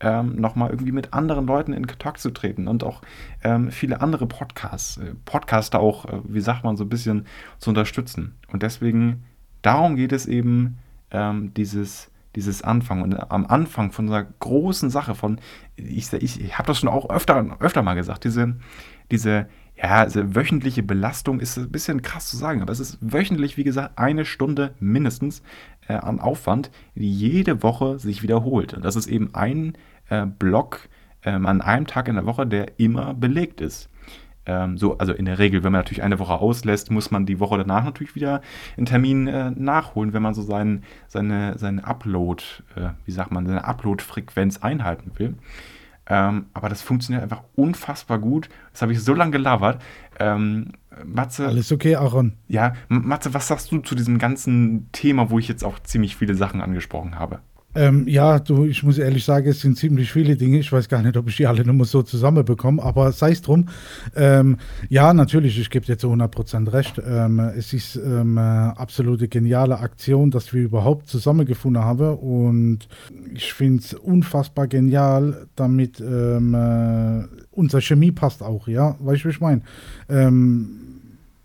ähm, nochmal irgendwie mit anderen Leuten in Kontakt zu treten und auch ähm, viele andere Podcasts, äh, Podcaster auch, äh, wie sagt man, so ein bisschen zu unterstützen. Und deswegen, darum geht es eben, ähm, dieses dieses Anfang. Und am Anfang von einer großen Sache, von, ich, ich, ich habe das schon auch öfter, öfter mal gesagt, diese, diese ja, also wöchentliche Belastung ist ein bisschen krass zu sagen, aber es ist wöchentlich, wie gesagt, eine Stunde mindestens äh, an Aufwand, die jede Woche sich wiederholt. Und das ist eben ein äh, Block ähm, an einem Tag in der Woche, der immer belegt ist. Ähm, so, also in der Regel, wenn man natürlich eine Woche auslässt, muss man die Woche danach natürlich wieder einen Termin äh, nachholen, wenn man so sein, seine, seine Upload, äh, wie sagt man, seine Upload-Frequenz einhalten will. Ähm, aber das funktioniert einfach unfassbar gut. Das habe ich so lange gelabert. Ähm, Matze. Alles okay, Aaron. Ja, Matze, was sagst du zu diesem ganzen Thema, wo ich jetzt auch ziemlich viele Sachen angesprochen habe? Ähm, ja, du, ich muss ehrlich sagen, es sind ziemlich viele Dinge. Ich weiß gar nicht, ob ich die alle nur so zusammenbekomme, aber sei es drum. Ähm, ja, natürlich, ich gebe dir zu 100% recht. Ähm, es ist ähm, absolute geniale Aktion, dass wir überhaupt zusammengefunden haben und ich finde es unfassbar genial, damit ähm, äh, unsere Chemie passt auch, ja, weißt du, wie ich meine?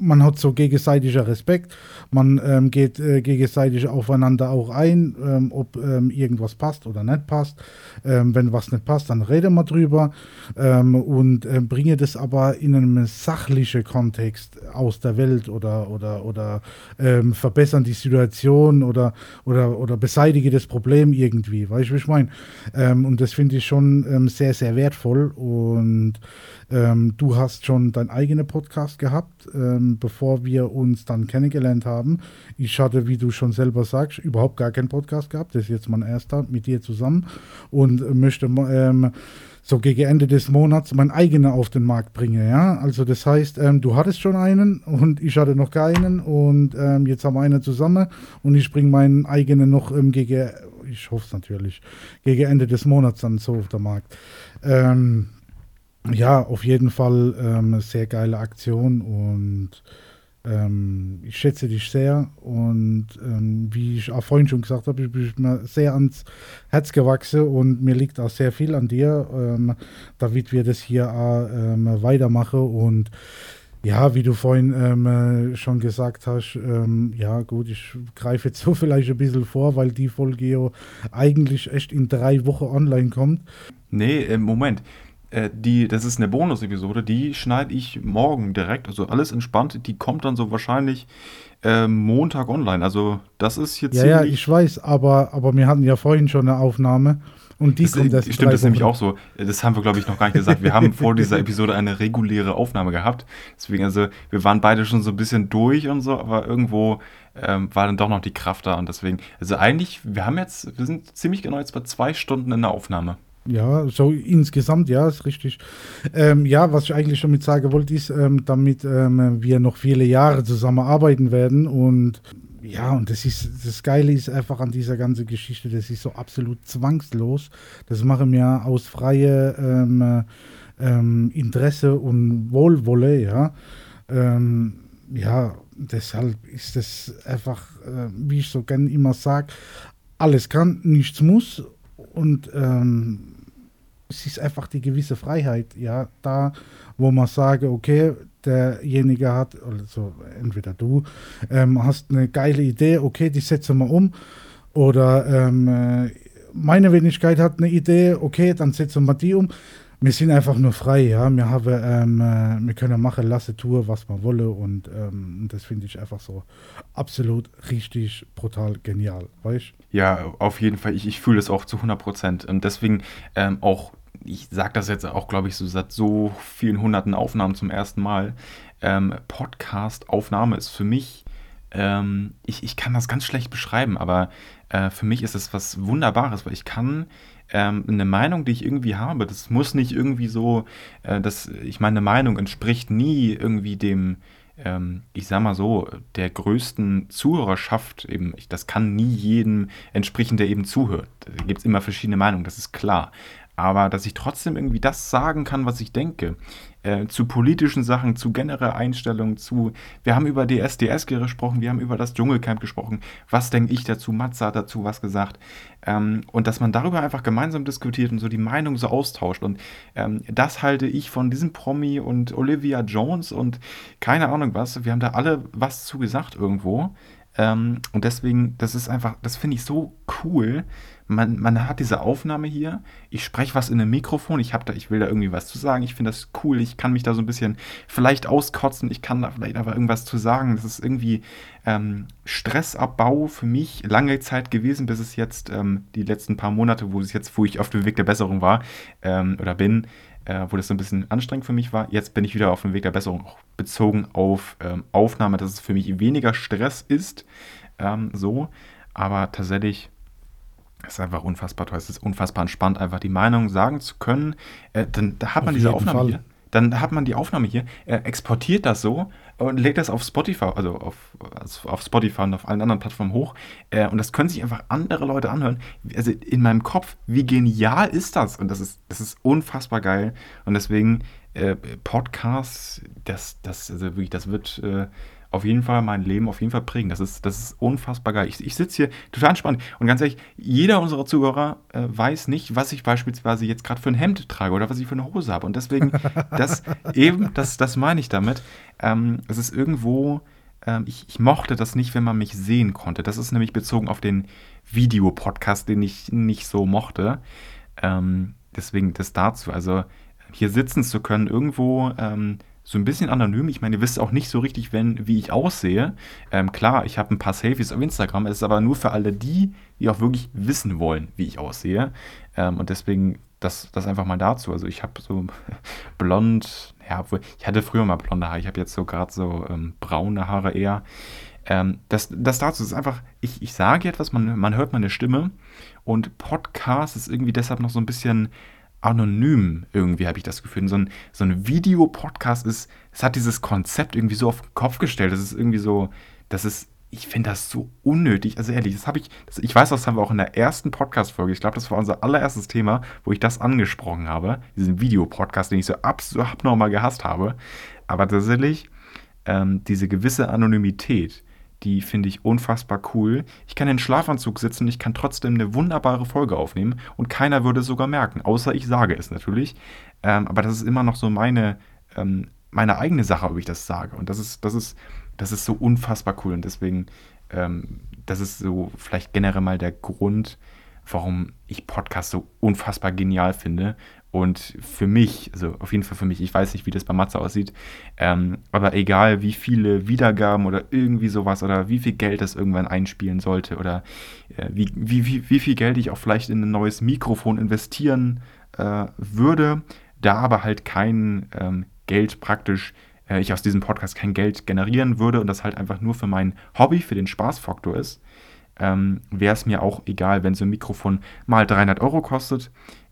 Man hat so gegenseitiger Respekt, man ähm, geht äh, gegenseitig aufeinander auch ein, ähm, ob ähm, irgendwas passt oder nicht passt. Ähm, wenn was nicht passt, dann reden wir drüber ähm, und äh, bringe das aber in einem sachlichen Kontext aus der Welt oder, oder, oder ähm, verbessern die Situation oder, oder, oder beseitige das Problem irgendwie, weißt du, wie ich meine? und das finde ich schon sehr, sehr wertvoll und ähm, du hast schon deinen eigenen Podcast gehabt, ähm, bevor wir uns dann kennengelernt haben. Ich hatte, wie du schon selber sagst, überhaupt gar keinen Podcast gehabt. Das ist jetzt mein erster mit dir zusammen und möchte ähm, so gegen Ende des Monats meinen eigenen auf den Markt bringen. Ja? Also das heißt, ähm, du hattest schon einen und ich hatte noch keinen und ähm, jetzt haben wir einen zusammen und ich bringe meinen eigenen noch ähm, gegen, ich hoffe es natürlich, gegen Ende des Monats dann so auf den Markt. Ähm, ja, auf jeden Fall ähm, eine sehr geile Aktion und ähm, ich schätze dich sehr und ähm, wie ich auch vorhin schon gesagt habe, ich bin mir sehr ans Herz gewachsen und mir liegt auch sehr viel an dir, ähm, damit wir das hier auch ähm, weitermachen und ja, wie du vorhin ähm, schon gesagt hast, ähm, ja gut, ich greife jetzt [LAUGHS] so vielleicht ein bisschen vor, weil die Folge eigentlich echt in drei Wochen online kommt. Nee, äh, Moment äh, die, das ist eine Bonus-Episode, die schneide ich morgen direkt, also alles entspannt, die kommt dann so wahrscheinlich äh, Montag online. Also das ist jetzt. Ja, ja, ich weiß, aber, aber wir hatten ja vorhin schon eine Aufnahme. Und die das, kommt erst Stimmt, das ist nämlich auch so. Das haben wir, glaube ich, noch gar nicht gesagt. Wir haben vor dieser Episode eine reguläre Aufnahme gehabt. Deswegen, also, wir waren beide schon so ein bisschen durch und so, aber irgendwo ähm, war dann doch noch die Kraft da. Und deswegen, also eigentlich, wir haben jetzt, wir sind ziemlich genau jetzt bei zwei Stunden in der Aufnahme. Ja, so insgesamt, ja, ist richtig. Ähm, ja, was ich eigentlich damit sagen wollte, ist, ähm, damit ähm, wir noch viele Jahre zusammenarbeiten werden und ja, und das ist das Geile ist einfach an dieser ganzen Geschichte, das ist so absolut zwangslos. Das machen wir aus freie ähm, ähm, Interesse und Wohlwolle, ja. Ähm, ja, deshalb ist das einfach, äh, wie ich so gerne immer sage, alles kann, nichts muss und ähm, es ist einfach die gewisse Freiheit, ja, da, wo man sage, okay, derjenige hat, also entweder du, ähm, hast eine geile Idee, okay, die setzen wir um, oder ähm, äh, meine Wenigkeit hat eine Idee, okay, dann setzen wir die um. Wir sind einfach nur frei, ja. Wir haben, ähm, äh, wir können machen, lassen, tun, was wir wollen und ähm, das finde ich einfach so absolut richtig brutal genial, weißt Ja, auf jeden Fall. Ich, ich fühle das auch zu 100 Prozent. Und deswegen ähm, auch, ich sage das jetzt auch, glaube ich, so seit so vielen hunderten Aufnahmen zum ersten Mal. Ähm, Podcast-Aufnahme ist für mich, ähm, ich, ich kann das ganz schlecht beschreiben, aber äh, für mich ist es was Wunderbares, weil ich kann ähm, eine Meinung, die ich irgendwie habe, das muss nicht irgendwie so, äh, dass ich meine Meinung entspricht nie irgendwie dem, ähm, ich sag mal so, der größten Zuhörerschaft eben, ich, das kann nie jedem entsprechen, der eben zuhört. Da gibt es immer verschiedene Meinungen, das ist klar aber dass ich trotzdem irgendwie das sagen kann, was ich denke. Äh, zu politischen Sachen, zu genereller Einstellungen, zu. Wir haben über die SDS gesprochen, wir haben über das Dschungelcamp gesprochen. Was denke ich dazu? Matze hat dazu was gesagt. Ähm, und dass man darüber einfach gemeinsam diskutiert und so die Meinung so austauscht. Und ähm, das halte ich von diesem Promi und Olivia Jones und keine Ahnung was. Wir haben da alle was zu gesagt irgendwo. Ähm, und deswegen, das ist einfach, das finde ich so cool. Man, man hat diese Aufnahme hier. Ich spreche was in einem Mikrofon. Ich habe da, ich will da irgendwie was zu sagen. Ich finde das cool. Ich kann mich da so ein bisschen vielleicht auskotzen. Ich kann da vielleicht aber irgendwas zu sagen. Das ist irgendwie ähm, Stressabbau für mich lange Zeit gewesen, bis es jetzt ähm, die letzten paar Monate, wo es jetzt, wo ich auf dem Weg der Besserung war ähm, oder bin, äh, wo das so ein bisschen anstrengend für mich war. Jetzt bin ich wieder auf dem Weg der Besserung, auch bezogen auf ähm, Aufnahme, dass es für mich weniger Stress ist. Ähm, so, aber tatsächlich ist einfach unfassbar toll. Es ist unfassbar entspannt, einfach die Meinung sagen zu können. Äh, dann, da hat man diese Aufnahme Fall. hier. dann hat man die Aufnahme hier, er exportiert das so und legt das auf Spotify, also auf, also auf Spotify und auf allen anderen Plattformen hoch. Äh, und das können sich einfach andere Leute anhören. Also in meinem Kopf, wie genial ist das? Und das ist, das ist unfassbar geil. Und deswegen äh, Podcasts, das, das, also wirklich, das wird äh, auf jeden Fall mein Leben auf jeden Fall prägen. Das ist, das ist unfassbar geil. Ich, ich sitze hier total entspannt. Und ganz ehrlich, jeder unserer Zuhörer äh, weiß nicht, was ich beispielsweise jetzt gerade für ein Hemd trage oder was ich für eine Hose habe. Und deswegen, [LAUGHS] das eben, das, das meine ich damit. Ähm, es ist irgendwo, ähm, ich, ich mochte das nicht, wenn man mich sehen konnte. Das ist nämlich bezogen auf den Videopodcast, den ich nicht so mochte. Ähm, deswegen das dazu. Also hier sitzen zu können, irgendwo ähm, so ein bisschen anonym. Ich meine, ihr wisst auch nicht so richtig, wenn, wie ich aussehe. Ähm, klar, ich habe ein paar Selfies auf Instagram, es ist aber nur für alle die, die auch wirklich wissen wollen, wie ich aussehe. Ähm, und deswegen das, das einfach mal dazu. Also ich habe so [LAUGHS] blond, ja, ich hatte früher mal blonde Haare, ich habe jetzt so gerade so ähm, braune Haare eher. Ähm, das, das dazu ist einfach, ich, ich sage etwas, man, man hört meine Stimme und Podcast ist irgendwie deshalb noch so ein bisschen anonym irgendwie, habe ich das Gefühl. So ein, so ein Videopodcast ist, es hat dieses Konzept irgendwie so auf den Kopf gestellt. Das ist irgendwie so, das ist, ich finde das so unnötig. Also ehrlich, das habe ich, das, ich weiß, das haben wir auch in der ersten Podcast-Folge, ich glaube, das war unser allererstes Thema, wo ich das angesprochen habe, diesen Videopodcast, den ich so absolut abnormal gehasst habe. Aber tatsächlich, ähm, diese gewisse Anonymität, die finde ich unfassbar cool. Ich kann in Schlafanzug sitzen, ich kann trotzdem eine wunderbare Folge aufnehmen und keiner würde es sogar merken, außer ich sage es natürlich. Ähm, aber das ist immer noch so meine, ähm, meine eigene Sache, ob ich das sage. Und das ist, das ist, das ist so unfassbar cool. Und deswegen, ähm, das ist so vielleicht generell mal der Grund, warum ich Podcasts so unfassbar genial finde und für mich, also auf jeden Fall für mich, ich weiß nicht, wie das bei Matze aussieht, ähm, aber egal wie viele Wiedergaben oder irgendwie sowas oder wie viel Geld das irgendwann einspielen sollte oder äh, wie, wie, wie, wie viel Geld ich auch vielleicht in ein neues Mikrofon investieren äh, würde, da aber halt kein ähm, Geld praktisch, äh, ich aus diesem Podcast kein Geld generieren würde und das halt einfach nur für mein Hobby, für den Spaßfaktor ist, ähm, wäre es mir auch egal, wenn so ein Mikrofon mal 300 Euro kostet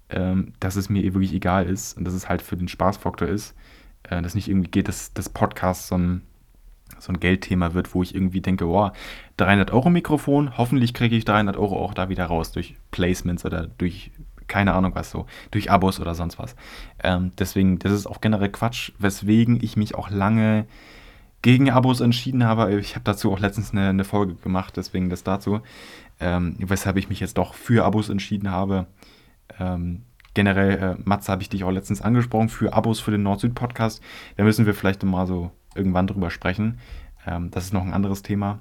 ähm, dass es mir eh wirklich egal ist und dass es halt für den Spaßfaktor ist. Äh, dass nicht irgendwie geht, dass das Podcast so ein, so ein Geldthema wird, wo ich irgendwie denke, boah, 300 Euro Mikrofon, hoffentlich kriege ich 300 Euro auch da wieder raus durch Placements oder durch keine Ahnung was so, durch Abos oder sonst was. Ähm, deswegen, das ist auch generell Quatsch, weswegen ich mich auch lange gegen Abos entschieden habe. Ich habe dazu auch letztens eine, eine, Folge gemacht, deswegen das dazu. Ähm, weshalb ich mich jetzt doch für Abos entschieden habe. Ähm, generell, äh, Matze, habe ich dich auch letztens angesprochen für Abos für den Nord-Süd-Podcast. Da müssen wir vielleicht mal so irgendwann drüber sprechen. Ähm, das ist noch ein anderes Thema.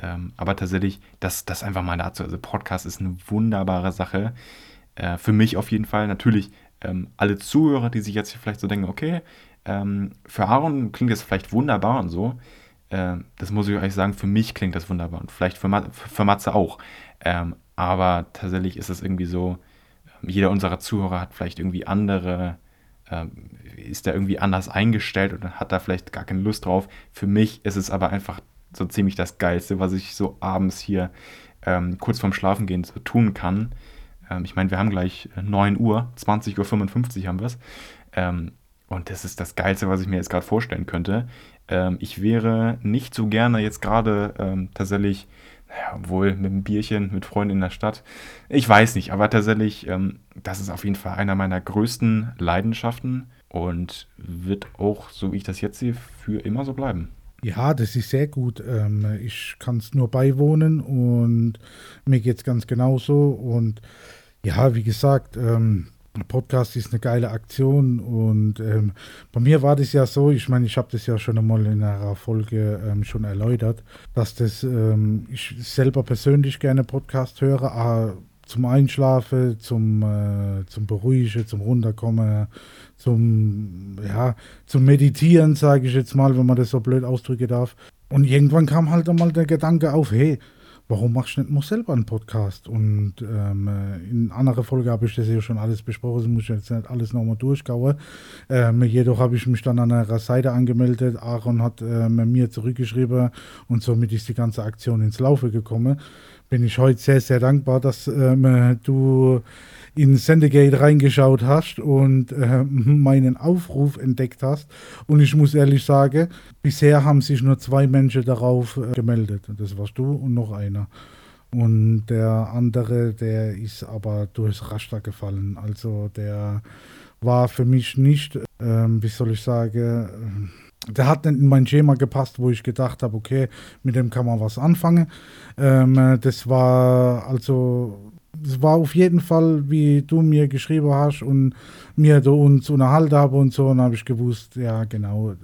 Ähm, aber tatsächlich, das, das einfach mal dazu. Also Podcast ist eine wunderbare Sache. Äh, für mich auf jeden Fall. Natürlich ähm, alle Zuhörer, die sich jetzt vielleicht so denken, okay, ähm, für Aaron klingt das vielleicht wunderbar und so. Äh, das muss ich euch sagen, für mich klingt das wunderbar und vielleicht für, Ma für Matze auch. Ähm, aber tatsächlich ist es irgendwie so, jeder unserer Zuhörer hat vielleicht irgendwie andere, äh, ist da irgendwie anders eingestellt und hat da vielleicht gar keine Lust drauf. Für mich ist es aber einfach so ziemlich das Geilste, was ich so abends hier ähm, kurz vorm Schlafengehen so tun kann. Ähm, ich meine, wir haben gleich 9 Uhr, 20.55 Uhr haben wir es. Ähm, und das ist das Geilste, was ich mir jetzt gerade vorstellen könnte. Ähm, ich wäre nicht so gerne jetzt gerade ähm, tatsächlich naja, obwohl mit einem Bierchen mit Freunden in der Stadt. Ich weiß nicht, aber tatsächlich, ähm, das ist auf jeden Fall einer meiner größten Leidenschaften und wird auch, so wie ich das jetzt sehe, für immer so bleiben. Ja, das ist sehr gut. Ähm, ich kann es nur beiwohnen und mir geht es ganz genauso. Und ja, wie gesagt, ähm, Podcast ist eine geile Aktion und ähm, bei mir war das ja so, ich meine, ich habe das ja schon einmal in einer Folge ähm, schon erläutert, dass das ähm, ich selber persönlich gerne Podcast höre, ah, zum Einschlafen, zum, äh, zum Beruhigen, zum Runterkommen, zum, ja, zum Meditieren, sage ich jetzt mal, wenn man das so blöd ausdrücken darf. Und irgendwann kam halt einmal der Gedanke auf, hey, warum machst du nicht mal selber einen Podcast? Und ähm, äh, in anderer Folge habe ich das ja schon alles besprochen, das muss ich jetzt nicht alles nochmal durchkauen. Ähm, jedoch habe ich mich dann an einer Seite angemeldet, Aaron hat ähm, mir zurückgeschrieben und somit ist die ganze Aktion ins Laufe gekommen. bin ich heute sehr, sehr dankbar, dass ähm, du in Sendegate reingeschaut hast und äh, [LAUGHS] meinen Aufruf entdeckt hast. Und ich muss ehrlich sagen, bisher haben sich nur zwei Menschen darauf äh, gemeldet. Das warst du und noch einer. Und der andere, der ist aber durchs Raster gefallen. Also der war für mich nicht, ähm, wie soll ich sagen, äh, der hat nicht in mein Schema gepasst, wo ich gedacht habe, okay, mit dem kann man was anfangen. Ähm, das war also es war auf jeden Fall, wie du mir geschrieben hast und mir da uns unterhalten haben und so, und habe ich gewusst, ja, genau,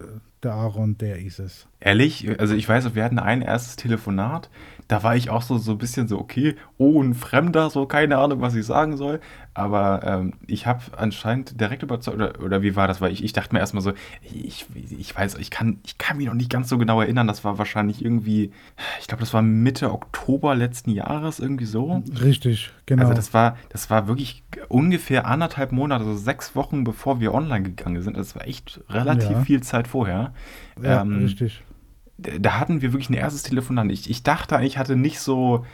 der Aaron, der ist es. Ehrlich? Also ich weiß, wir hatten ein erstes Telefonat da war ich auch so, so ein bisschen so, okay, oh, ein Fremder, so keine Ahnung, was ich sagen soll. Aber ähm, ich habe anscheinend direkt überzeugt, oder, oder wie war das? Weil ich, ich dachte mir erstmal so, ich, ich weiß, ich kann, ich kann mich noch nicht ganz so genau erinnern. Das war wahrscheinlich irgendwie, ich glaube, das war Mitte Oktober letzten Jahres, irgendwie so. Richtig, genau. Also das war, das war wirklich ungefähr anderthalb Monate, also sechs Wochen, bevor wir online gegangen sind. Das war echt relativ ja. viel Zeit vorher. Ja, ähm, richtig da hatten wir wirklich ein erstes Telefonat. Ich, ich dachte ich hatte nicht so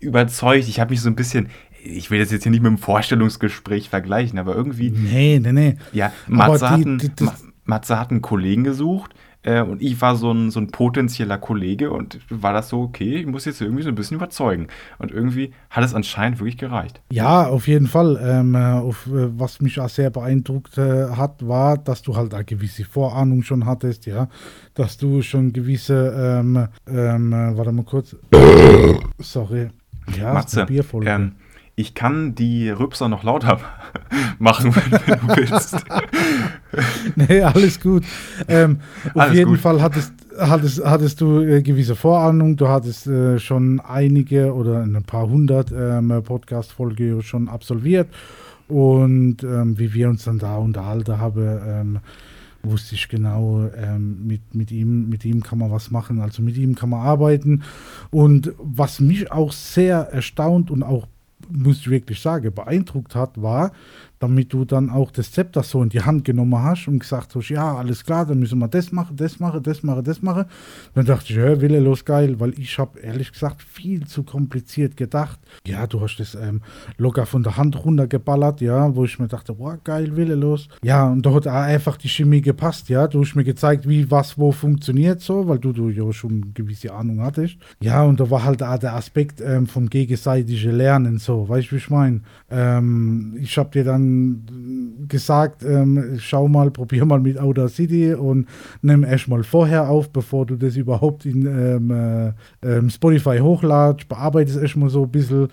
überzeugt. Ich habe mich so ein bisschen, ich will das jetzt hier nicht mit einem Vorstellungsgespräch vergleichen, aber irgendwie. Nee, nee, nee. Ja, Matze, hat, einen, Matze hat einen Kollegen gesucht, äh, und ich war so ein, so ein potenzieller Kollege und war das so, okay, ich muss jetzt irgendwie so ein bisschen überzeugen. Und irgendwie hat es anscheinend wirklich gereicht. Ja, auf jeden Fall. Ähm, äh, auf, äh, was mich auch sehr beeindruckt äh, hat, war, dass du halt eine gewisse Vorahnung schon hattest, ja. Dass du schon gewisse, ähm, ähm, äh, warte mal kurz. Sorry. Ja, Matze, ähm, ich kann die Rübser noch lauter [LAUGHS] machen, wenn du willst. [LAUGHS] nee, alles gut. Ähm, auf alles jeden gut. Fall hattest, hattest, hattest du äh, gewisse Vorahnung. Du hattest äh, schon einige oder ein paar hundert ähm, Podcast-Folgen schon absolviert. Und ähm, wie wir uns dann da unterhalten haben, ähm, wusste ich genau, ähm, mit, mit, ihm, mit ihm kann man was machen, also mit ihm kann man arbeiten. Und was mich auch sehr erstaunt und auch muss ich wirklich sagen, beeindruckt hat, war, damit du dann auch das Zepter so in die Hand genommen hast und gesagt hast, ja, alles klar, dann müssen wir das machen, das machen, das machen, das machen. Dann dachte ich, ja, Wille, los, geil, weil ich habe ehrlich gesagt viel zu kompliziert gedacht. Ja, du hast das ähm, locker von der Hand runtergeballert, ja, wo ich mir dachte, boah, geil, Wille, los. Ja, und da hat einfach die Chemie gepasst, ja. Du hast mir gezeigt, wie was wo funktioniert so, weil du, du ja schon eine gewisse Ahnung hattest. Ja, und da war halt auch der Aspekt ähm, vom gegenseitigen Lernen so, weißt du, wie ich meine? Ähm, ich habe dir dann gesagt, ähm, schau mal, probier mal mit Audacity und nimm erstmal vorher auf, bevor du das überhaupt in ähm, äh, ähm, Spotify hochladest, bearbeite es erstmal so ein bisschen.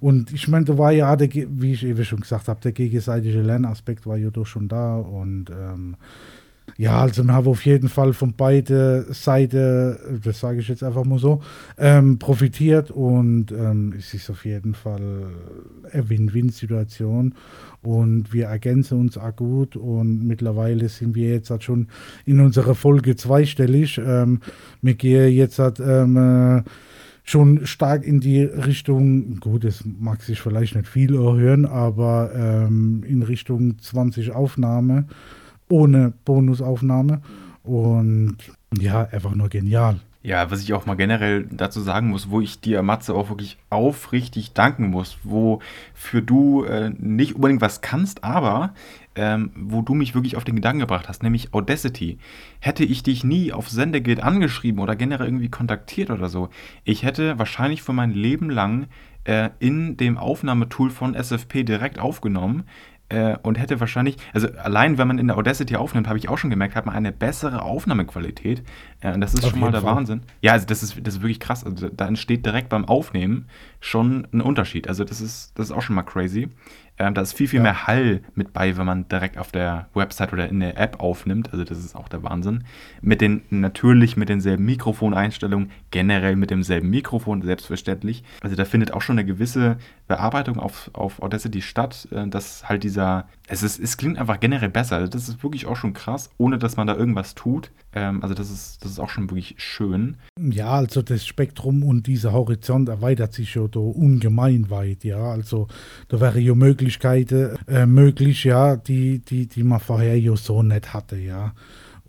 Und ich meine, da war ja, der, wie ich eben schon gesagt habe, der gegenseitige Lernaspekt war ja doch schon da und ähm, ja, also wir haben auf jeden Fall von beiden Seiten, das sage ich jetzt einfach mal so, ähm, profitiert und ähm, es ist auf jeden Fall eine Win-Win-Situation und wir ergänzen uns auch gut und mittlerweile sind wir jetzt halt schon in unserer Folge zweistellig. Ähm, wir gehen jetzt halt, ähm, äh, schon stark in die Richtung, gut, das mag sich vielleicht nicht viel hören, aber ähm, in Richtung 20 Aufnahme ohne Bonusaufnahme. Und ja, einfach nur genial. Ja, was ich auch mal generell dazu sagen muss, wo ich dir, Matze, auch wirklich aufrichtig danken muss, wofür du äh, nicht unbedingt was kannst, aber ähm, wo du mich wirklich auf den Gedanken gebracht hast, nämlich Audacity. Hätte ich dich nie auf Sendegate angeschrieben oder generell irgendwie kontaktiert oder so, ich hätte wahrscheinlich für mein Leben lang äh, in dem Aufnahmetool von SFP direkt aufgenommen, äh, und hätte wahrscheinlich, also allein wenn man in der Audacity aufnimmt, habe ich auch schon gemerkt, hat man eine bessere Aufnahmequalität. Äh, und das ist Auf schon mal der Fall. Wahnsinn. Ja, also das ist, das ist wirklich krass. Also da entsteht direkt beim Aufnehmen schon ein Unterschied. Also das ist, das ist auch schon mal crazy. Ähm, da ist viel, viel ja. mehr Hall mit bei, wenn man direkt auf der Website oder in der App aufnimmt. Also das ist auch der Wahnsinn. Mit den, natürlich mit denselben Mikrofoneinstellungen, generell mit demselben Mikrofon, selbstverständlich. Also da findet auch schon eine gewisse Bearbeitung auf, auf Audacity statt, äh, dass halt dieser, es, ist, es klingt einfach generell besser. Das ist wirklich auch schon krass, ohne dass man da irgendwas tut. Ähm, also das ist, das ist auch schon wirklich schön. Ja, also das Spektrum und dieser Horizont erweitert sich ja da ungemein weit, ja. Also da wäre ja möglich, Möglichkeiten äh, möglich, ja, die, die, die man vorher ja so nicht hatte, ja.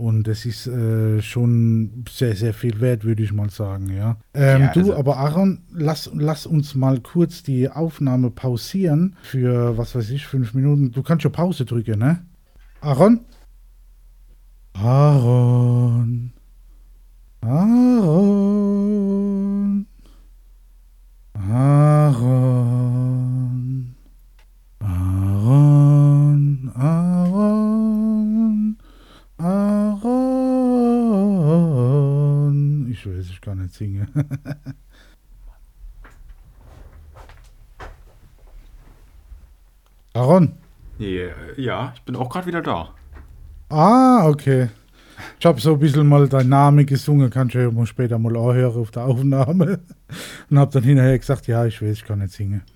Und das ist äh, schon sehr, sehr viel wert, würde ich mal sagen, ja. Ähm, Ja, du, also- aber Aaron, lass, lass uns mal kurz die Aufnahme pausieren für, was weiß ich, fünf Minuten. Du kannst schon Pause drücken, ne? Aaron? Aaron. Aaron. Aaron. Aaron. Aaron. Aaron. Ich weiß, ich kann nicht singen. [LAUGHS] Aaron. Ja, ich bin auch gerade wieder da. Ah, okay. Ich habe so ein bisschen mal deinen Namen gesungen, kannst du ja mal später mal anhören auf der Aufnahme. [LAUGHS] Und habe dann hinterher gesagt, ja, ich weiß, ich kann nicht singen. [LAUGHS]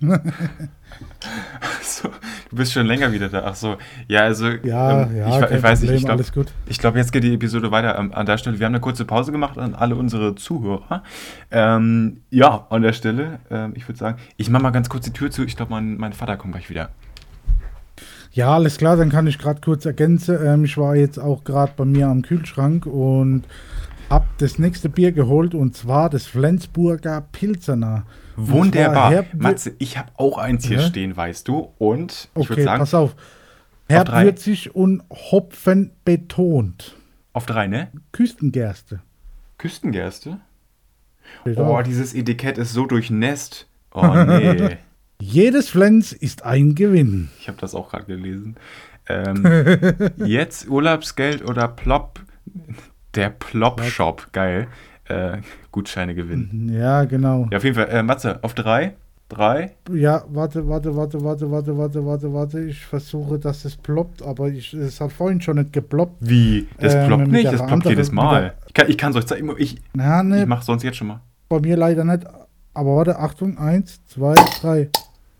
So, du bist schon länger wieder da. Ach so, ja, also Ja, ähm, ja, ich, ich weiß nicht, Problem, ich glaube, alles gut. ich glaube, jetzt geht die Episode weiter ähm, an der Stelle. Wir haben eine kurze Pause gemacht an alle unsere Zuhörer. Ähm, ja, an der Stelle, ähm, ich würde sagen, ich mache mal ganz kurz die Tür zu. Ich glaube, mein, mein Vater kommt gleich wieder. Ja, alles klar, dann kann ich gerade kurz ergänzen. Ähm, ich war jetzt auch gerade bei mir am Kühlschrank und habe das nächste Bier geholt und zwar das Flensburger Pilsener. Wunderbar. Matze, ich habe auch eins hier Ja? stehen, weißt du. Und ich Okay, würde sagen, pass auf. Herbwürzig und Hopfen betont. auf drei, ne? Küstengerste. Küstengerste. Oh, dieses Etikett ist so durchnässt. Oh, nee. [LAUGHS] Jedes Flens ist ein Gewinn. Ich habe das auch gerade gelesen. Ähm, [LAUGHS] jetzt Urlaubsgeld oder Plop. Der Plop-Shop, geil. Äh, Gutscheine gewinnen. Ja, genau. Ja, auf jeden Fall. Äh, Matze, auf drei. Drei. Ja, warte, warte, warte, warte, warte, warte, warte, warte. Ich versuche, dass es ploppt, aber ich, es hat vorhin schon nicht geploppt. Wie? Das Ähm, ploppt nicht, das ploppt jedes Mal. der- Ich kann, ich es euch zeigen. Ich, Na, ich ne, mache sonst jetzt schon mal. bei mir leider nicht. Aber warte, Achtung, eins, zwei, drei.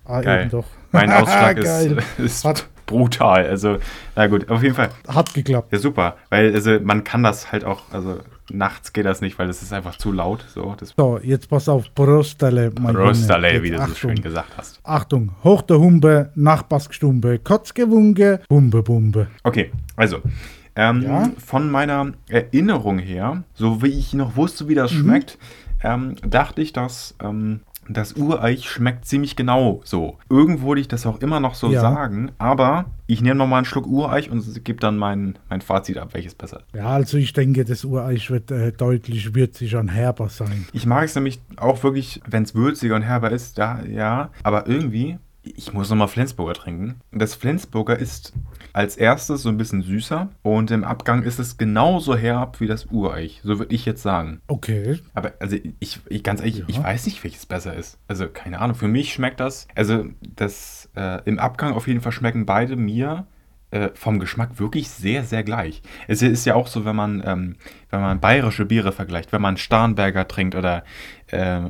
Ah, Geil. eben doch. Mein [LAUGHS] Ausschlag ist, ist Hat- brutal. Also, na gut, auf jeden Fall. Hat geklappt. Ja, super. Weil, also, man kann das halt auch, also, nachts geht das nicht, weil es ist einfach zu laut. So, So, jetzt pass auf, Prostale, mein Junge. Jetzt wie du so Achtung. schön gesagt hast. Achtung, hoch der Humbe, Nachbarsgstumbe, Kotzgewunge, Humbe, Bumbe. Okay, also, ähm, Ja? von meiner Erinnerung her, so wie ich noch wusste, wie das Mhm. schmeckt, ähm, dachte ich, dass ähm, das Ureich schmeckt ziemlich genau so. Irgendwo würde ich das auch immer noch so Ja. sagen, aber ich nehme noch mal einen Schluck Ureich und gebe dann mein, mein Fazit ab, welches besser ist. Ja, also ich denke, das Ureich wird äh, deutlich würziger und herber sein. Ich mag es nämlich auch wirklich, wenn es würziger und herber ist, da, ja. Aber irgendwie, ich muss nochmal Flensburger trinken. Das Flensburger ist als erstes so ein bisschen süßer und im Abgang ist es genauso herb wie das Ureich. So würde ich jetzt sagen. Okay. Aber also ich, ich ganz ehrlich, Ja. ich weiß nicht, welches besser ist. Also keine Ahnung. Für mich schmeckt das, also das äh, im Abgang auf jeden Fall schmecken beide mir äh, vom Geschmack wirklich sehr, sehr gleich. Es ist ja auch so, wenn man, ähm, wenn man bayerische Biere vergleicht, wenn man Starnberger trinkt oder äh,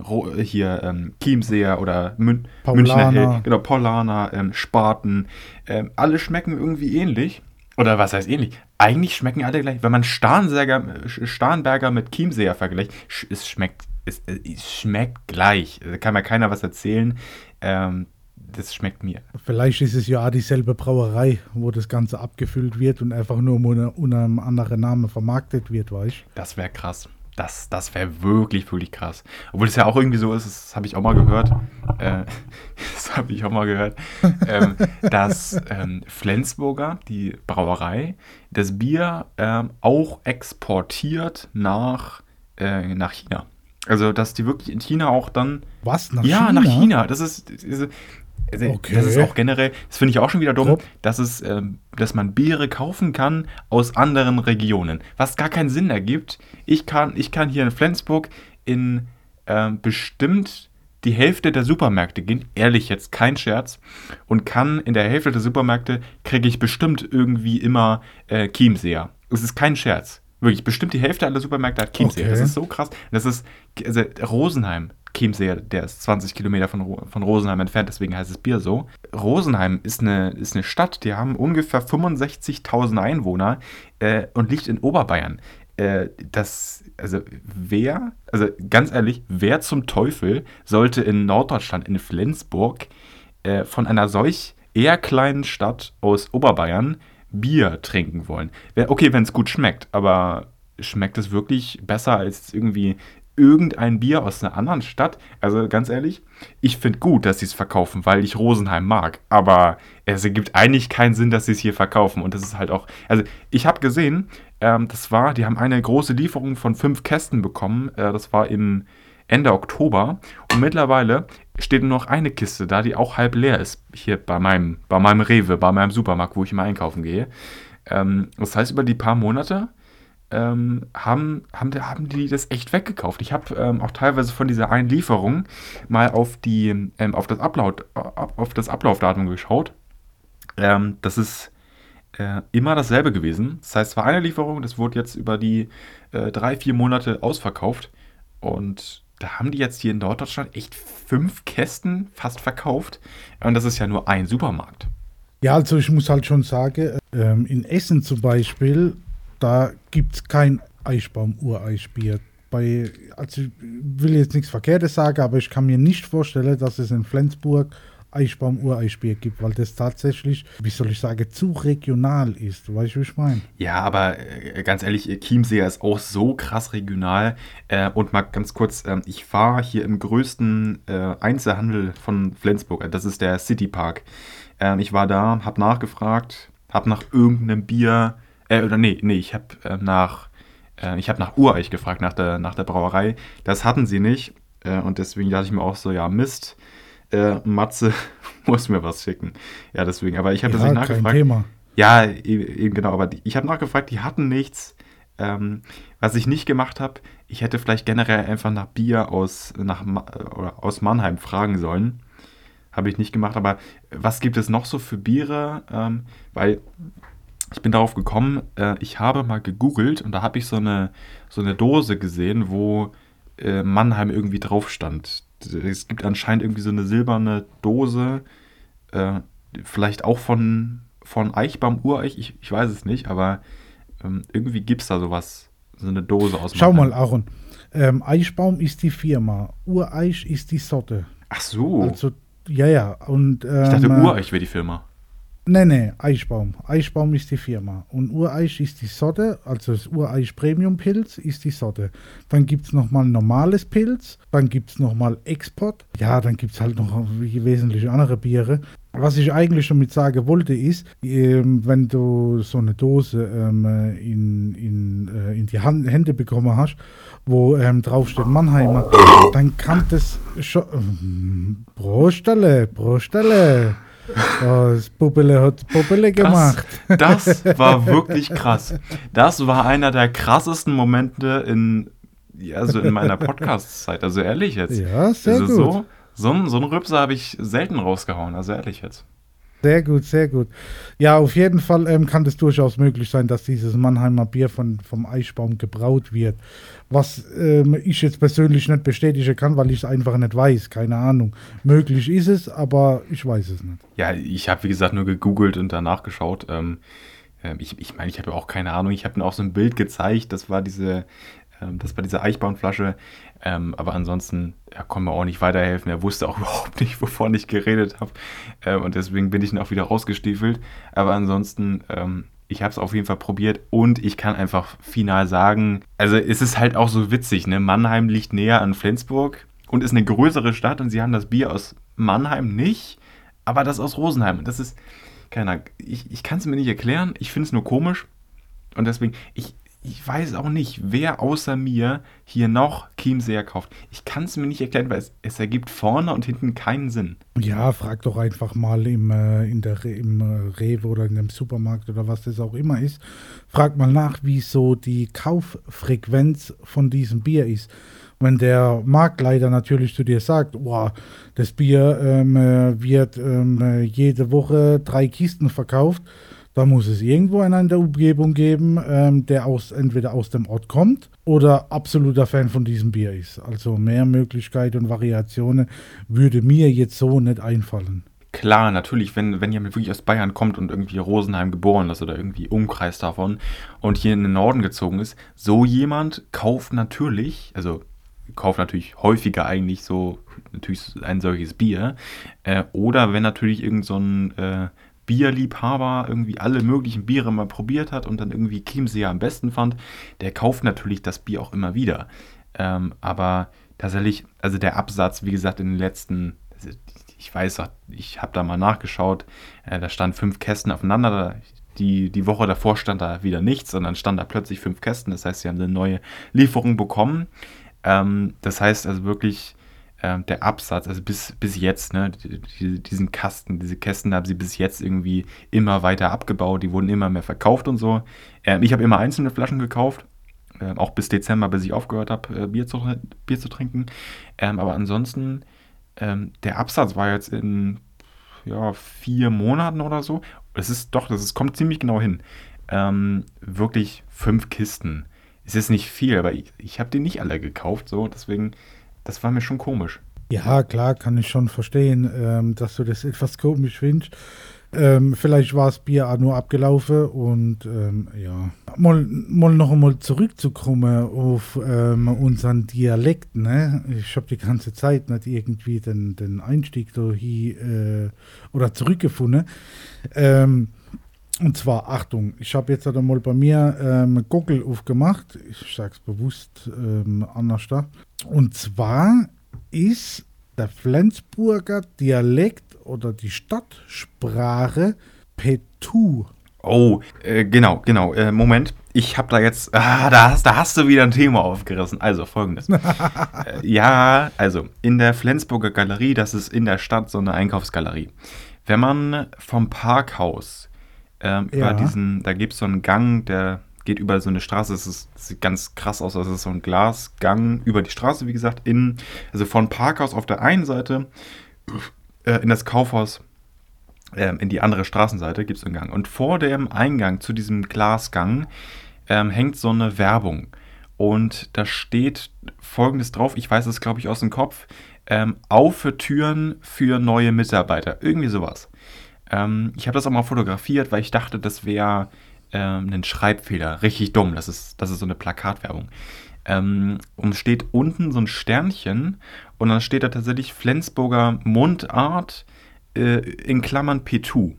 hier ähm, Chiemseer oder Mün Münchner Paulaner. Hell, genau, Paulaner, ähm, Spaten, ähm, alle schmecken irgendwie ähnlich. Oder was heißt ähnlich? Eigentlich schmecken alle gleich. Wenn man Starnberger, Starnberger mit Chiemseer vergleicht, sch- es schmeckt, es, es schmeckt gleich. Da kann mir keiner was erzählen. Ähm, das schmeckt mir. Vielleicht ist es ja auch dieselbe Brauerei, wo das Ganze abgefüllt wird und einfach nur unter, einem anderen Namen vermarktet wird, weißt Das wäre krass. Das, das wäre wirklich, wirklich krass. Obwohl es ja auch irgendwie so ist, das habe ich auch mal gehört. Äh, [LAUGHS] das habe ich auch mal gehört. [LAUGHS] ähm, dass ähm, Flensburger, die Brauerei, das Bier ähm, auch exportiert nach, äh, nach China. Also, dass die wirklich in China auch dann Was? Nach ja, China? nach China. Das ist, also, Okay. das ist auch generell, das finde ich auch schon wieder dumm, Top. dass, es, ähm, dass man Biere kaufen kann aus anderen Regionen. Was gar keinen Sinn ergibt. Ich kann, ich kann hier in Flensburg in ähm, bestimmt die Hälfte der Supermärkte gehen, ehrlich jetzt kein Scherz, und kann in der Hälfte der Supermärkte kriege ich bestimmt irgendwie immer äh, Chiemseer. Es ist kein Scherz. Wirklich, bestimmt die Hälfte aller Supermärkte hat Chiemseer. Okay. Das ist so krass. Das ist, also Rosenheim, Chiemseer, der ist 20 Kilometer von, von Rosenheim entfernt, deswegen heißt das Bier so. Rosenheim ist eine, ist eine Stadt, die haben ungefähr 65.000 Einwohner äh, und liegt in Oberbayern. Äh, das, also wer, also ganz ehrlich, wer zum Teufel sollte in Norddeutschland, in Flensburg, äh, von einer solch eher kleinen Stadt aus Oberbayern Bier trinken wollen. Okay, wenn es gut schmeckt, aber schmeckt es wirklich besser als irgendwie irgendein Bier aus einer anderen Stadt. Also ganz ehrlich, ich finde gut, dass sie es verkaufen, weil ich Rosenheim mag. Aber es ergibt eigentlich keinen Sinn, dass sie es hier verkaufen. Und das ist halt auch. Also ich habe gesehen, ähm, das war, die haben eine große Lieferung von fünf Kästen bekommen. Äh, das war im Ende Oktober. Und mittlerweile steht nur noch eine Kiste da, die auch halb leer ist. Hier bei meinem, bei meinem Rewe, bei meinem Supermarkt, wo ich immer einkaufen gehe. Ähm, das heißt, über die paar Monate ähm, haben, haben, haben die das echt weggekauft. Ich habe ähm, auch teilweise von dieser einen Lieferung mal auf, die, ähm, auf, das, Ablauf, auf das Ablaufdatum geschaut. Ähm, das ist äh, immer dasselbe gewesen. Das heißt, es war eine Lieferung, das wurde jetzt über die äh, drei, vier Monate ausverkauft. Und da haben die jetzt hier in Norddeutschland echt fünf Kästen fast verkauft. Und das ist ja nur ein Supermarkt. Ja, also ich muss halt schon sagen, ähm, in Essen zum Beispiel da gibt es kein Eichbaum-Ureichbier. Bei, also ich will jetzt nichts Verkehrtes sagen, aber ich kann mir nicht vorstellen, dass es in Flensburg Eichbaum-Ureichbier gibt, weil das tatsächlich, wie soll ich sagen, zu regional ist. Weißt du, wie ich meine? Ja, aber äh, ganz ehrlich, Chiemseer ist auch so krass regional. Äh, und mal ganz kurz, äh, ich war hier im größten äh, Einzelhandel von Flensburg, das ist der City Park. Ähm, ich war da, habe nachgefragt, habe nach irgendeinem Bier äh, oder nee, nee, ich habe äh, nach, äh, ich habe nach Ureich gefragt, nach der, nach der Brauerei. Das hatten sie nicht. Äh, und deswegen dachte ich mir auch so, ja, Mist, äh, Matze [LAUGHS] muss mir was schicken. Ja, deswegen, aber ich habe ja, das nicht nachgefragt. Kein Thema. Ja, e-, eben genau, aber die, ich habe nachgefragt, die hatten nichts. Ähm, was ich nicht gemacht habe, ich hätte vielleicht generell einfach nach Bier aus, nach, oder aus Mannheim fragen sollen. Habe ich nicht gemacht, aber was gibt es noch so für Biere? Ähm, weil ich bin darauf gekommen, äh, ich habe mal gegoogelt und da habe ich so eine, so eine Dose gesehen, wo äh, Mannheim irgendwie drauf stand. Es gibt anscheinend irgendwie so eine silberne Dose, äh, vielleicht auch von, von Eichbaum, Ureich, ich, ich weiß es nicht, aber ähm, irgendwie gibt es da sowas, so eine Dose aus Schau Mannheim. mal, Aaron. Ähm, Eichbaum ist die Firma, Ureich ist die Sorte. Ach so. Also, ja, ja. Und, ähm, ich dachte, ähm, Ureich wäre die Firma. Nee, nee, Eichbaum. Eichbaum ist die Firma. Und Ureich ist die Sorte, also das Ureich Premium Pilz ist die Sorte. Dann gibt es nochmal normales Pilz, dann gibt es nochmal Export. Ja, dann gibt es halt noch wesentlich andere Biere. Was ich eigentlich damit sagen wollte, ist, ähm, wenn du so eine Dose ähm, in, in, äh, in die Hand, Hände bekommen hast, wo ähm, draufsteht Mannheimer, dann kann das schon. Ähm, Prostelle, Prostelle. Oh, das Puppele hat Puppele gemacht. Das, das, [LAUGHS] war wirklich krass. Das war einer der krassesten Momente in, also in meiner Podcast-Zeit. Also ehrlich jetzt. Ja, sehr also gut. So, so, so einen Rübser habe ich selten rausgehauen. Also ehrlich jetzt. Sehr gut, sehr gut. Ja, auf jeden Fall ähm, kann es durchaus möglich sein, dass dieses Mannheimer Bier von, vom Eichbaum gebraut wird. Was ähm, ich jetzt persönlich nicht bestätigen kann, weil ich es einfach nicht weiß. Keine Ahnung. Möglich ist es, aber ich weiß es nicht. Ja, ich habe wie gesagt nur gegoogelt und danach geschaut. Ähm, ähm ich meine, ich, mein, ich habe auch keine Ahnung. Ich habe mir auch so ein Bild gezeigt. Das war diese, ähm, das war diese Eichbaumflasche. Ähm, aber ansonsten ja, konnte mir auch nicht weiterhelfen. Er wusste auch [LAUGHS] überhaupt nicht, wovon ich geredet habe. Ähm, und deswegen bin ich dann auch wieder rausgestiefelt. Aber ansonsten, ähm, ich habe es auf jeden Fall probiert und ich kann einfach final sagen, also es ist halt auch so witzig, ne? Mannheim liegt näher an Flensburg und ist eine größere Stadt und sie haben das Bier aus Mannheim nicht, aber das aus Rosenheim. Das ist, keine Ahnung, ich, ich kann es mir nicht erklären, ich finde es nur komisch. Und deswegen, ich, ich weiß auch nicht, wer außer mir hier noch Chiemseer kauft. Ich kann es mir nicht erklären, weil es, es, ergibt vorne und hinten keinen Sinn. Ja, frag doch einfach mal im, äh, in der, im äh, Rewe oder in dem Supermarkt oder was das auch immer ist. Frag mal nach, wie so die Kauffrequenz von diesem Bier ist. Wenn der Marktleiter natürlich zu dir sagt, boah, das Bier ähm, äh, wird ähm, jede Woche drei Kisten verkauft, da muss es irgendwo einen in der Umgebung geben, ähm, der aus, entweder aus dem Ort kommt oder absoluter Fan von diesem Bier ist. Also mehr Möglichkeiten und Variationen würde mir jetzt so nicht einfallen. Klar, natürlich, wenn, wenn jemand wirklich aus Bayern kommt und irgendwie Rosenheim geboren ist oder irgendwie Umkreis davon und hier in den Norden gezogen ist, so jemand kauft natürlich, also kauft natürlich häufiger eigentlich so natürlich ein solches Bier. Äh, oder wenn natürlich irgend so ein äh, Bierliebhaber irgendwie alle möglichen Biere mal probiert hat und dann irgendwie Chiemsee am besten fand, der kauft natürlich das Bier auch immer wieder. Ähm, aber tatsächlich, also der Absatz, wie gesagt, in den letzten, also ich weiß, ich habe da mal nachgeschaut, äh, da standen fünf Kästen aufeinander. Die, die Woche davor stand da wieder nichts dann stand da plötzlich fünf Kästen. Das heißt, sie haben eine neue Lieferung bekommen. Ähm, das heißt also wirklich, äh, der Absatz, also bis, bis jetzt, ne, die, diesen Kasten, diese Kästen haben sie bis jetzt irgendwie immer weiter abgebaut, die wurden immer mehr verkauft und so. Äh, ich habe immer einzelne Flaschen gekauft, äh, auch bis Dezember, bis ich aufgehört habe, äh, Bier, zu, Bier zu trinken. Ähm, aber ansonsten, ähm, der Absatz war jetzt in ja, vier Monaten oder so. Es ist doch, das ist, kommt ziemlich genau hin. Ähm, wirklich fünf Kisten. Es ist nicht viel, aber ich, ich habe die nicht alle gekauft, so, deswegen das war mir schon komisch. Ja, klar, kann ich schon verstehen, ähm, dass du das etwas komisch findest. Ähm, vielleicht war das Bier auch nur abgelaufen und ähm, ja. Mal, mal noch einmal zurückzukommen auf ähm, unseren Dialekt. Ne? Ich habe die ganze Zeit nicht irgendwie den, den Einstieg da hier äh, oder zurückgefunden. Ähm, und zwar, Achtung, ich habe jetzt einmal bei mir ähm, Google aufgemacht. Ich sage es bewusst ähm, anders da. Und zwar ist der Flensburger Dialekt oder die Stadtsprache Petu. Oh, äh, genau, genau. Äh, Moment, ich habe da jetzt, ah, da hast, da hast du wieder ein Thema aufgerissen. Also folgendes. [LAUGHS] äh, ja, also in der Flensburger Galerie, das ist in der Stadt so eine Einkaufsgalerie. Wenn man vom Parkhaus ähm, ja. über diesen, da gibt es so einen Gang, der geht über so eine Straße. Es, ist, sieht ganz krass aus. Also es ist so ein Glasgang über die Straße, wie gesagt, in, also von Parkhaus auf der einen Seite äh, in das Kaufhaus äh, in die andere Straßenseite gibt es einen Gang. Und vor dem Eingang zu diesem Glasgang ähm, hängt so eine Werbung. Und da steht folgendes drauf, ich weiß es glaube ich aus dem Kopf, ähm, auf für Türen für neue Mitarbeiter. Irgendwie sowas. Ähm, ich habe das auch mal fotografiert, weil ich dachte, das wäre ähm, einen Schreibfehler. Richtig dumm. Das ist, das ist so eine Plakatwerbung. Ähm, und steht unten so ein Sternchen und dann steht da tatsächlich Flensburger Mundart äh, in Klammern P2.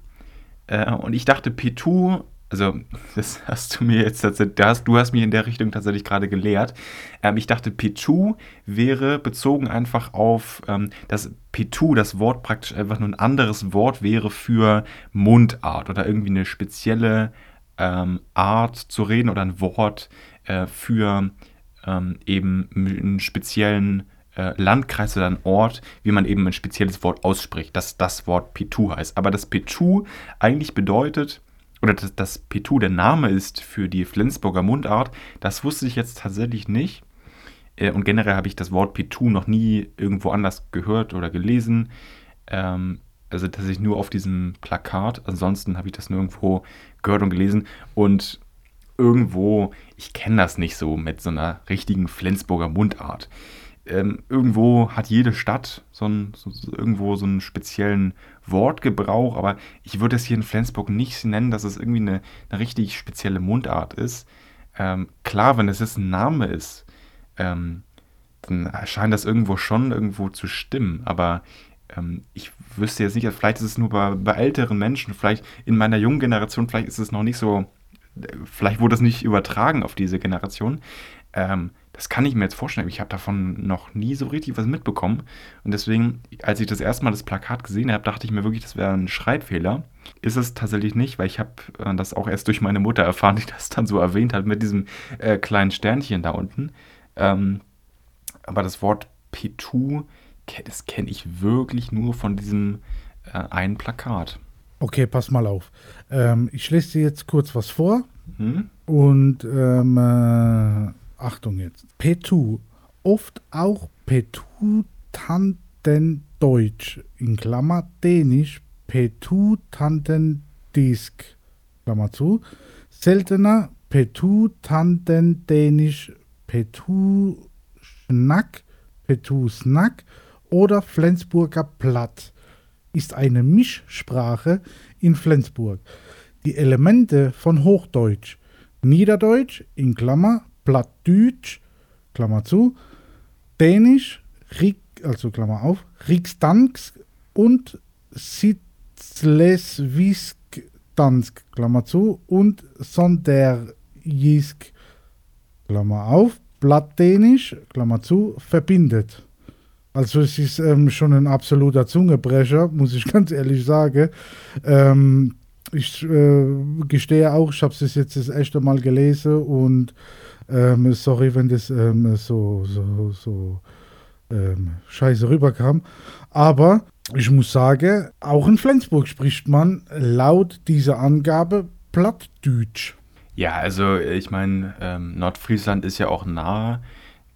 Äh, und ich dachte, P2 also das [LAUGHS] hast du mir jetzt tatsächlich, du hast mir in der Richtung tatsächlich gerade gelehrt. Ähm, ich dachte, P2 wäre bezogen einfach auf, ähm, dass P2 das Wort praktisch einfach nur ein anderes Wort wäre für Mundart oder irgendwie eine spezielle ähm, Art zu reden oder ein Wort äh, für ähm, eben einen speziellen äh, Landkreis oder einen Ort, wie man eben ein spezielles Wort ausspricht, dass das Wort P2 heißt. Aber das P2 eigentlich bedeutet, oder dass, dass P2 der Name ist für die Flensburger Mundart, das wusste ich jetzt tatsächlich nicht. Äh, und generell habe ich das Wort P2 noch nie irgendwo anders gehört oder gelesen. Ähm, also tatsächlich nur auf diesem Plakat. Ansonsten habe ich das nirgendwo gehört und gelesen. Und irgendwo, ich kenne das nicht so mit so einer richtigen Flensburger Mundart. Ähm, irgendwo hat jede Stadt so, ein, so, irgendwo so einen speziellen Wortgebrauch, aber ich würde es hier in Flensburg nicht nennen, dass es irgendwie eine, eine richtig spezielle Mundart ist. Ähm, klar, wenn es jetzt ein Name ist, ähm, dann erscheint das irgendwo schon irgendwo zu stimmen, aber ähm, ich wüsste jetzt nicht, vielleicht ist es nur bei, bei älteren Menschen, vielleicht in meiner jungen Generation, vielleicht ist es noch nicht so, vielleicht wurde es nicht übertragen auf diese Generation. Ähm, das kann ich mir jetzt vorstellen. Ich habe davon noch nie so richtig was mitbekommen. Und deswegen, als ich das erste Mal das Plakat gesehen habe, dachte ich mir wirklich, das wäre ein Schreibfehler. Ist es tatsächlich nicht, weil ich habe äh, das auch erst durch meine Mutter erfahren, die das dann so erwähnt hat mit diesem äh, kleinen Sternchen da unten. Ähm, aber das Wort P2 das kenne ich wirklich nur von diesem äh, einen Plakat. Okay, pass mal auf. Ähm, ich lese dir jetzt kurz was vor. Hm? Und ähm, äh, Achtung jetzt. Petu. Oft auch Petu Tanten Deutsch. In Klammer Dänisch. Petu Tanten Disk. Klammer zu. Seltener Petu Tanten Dänisch. Petu Schnack. Petu Snack oder Flensburger Platt ist eine Mischsprache in Flensburg. Die Elemente von Hochdeutsch, Niederdeutsch in Klammer, Plattdeutsch, Klammer zu, Dänisch, also Klammer auf, Riksdansk und Sitzleswisk Gdansk, Klammer zu, und Sonderjisk, Klammer auf, Plattdänisch, Klammer zu, verbindet. Also es ist ähm, schon ein absoluter Zungebrecher, muss ich [LAUGHS] ganz ehrlich sagen. Ähm, ich äh, gestehe auch, ich habe es jetzt das erste Mal gelesen und ähm, sorry, wenn das ähm, so, so, so ähm, scheiße rüberkam. Aber ich muss sagen, auch in Flensburg spricht man laut dieser Angabe Plattdeutsch. Ja, also ich meine, ähm, Nordfriesland ist ja auch nah.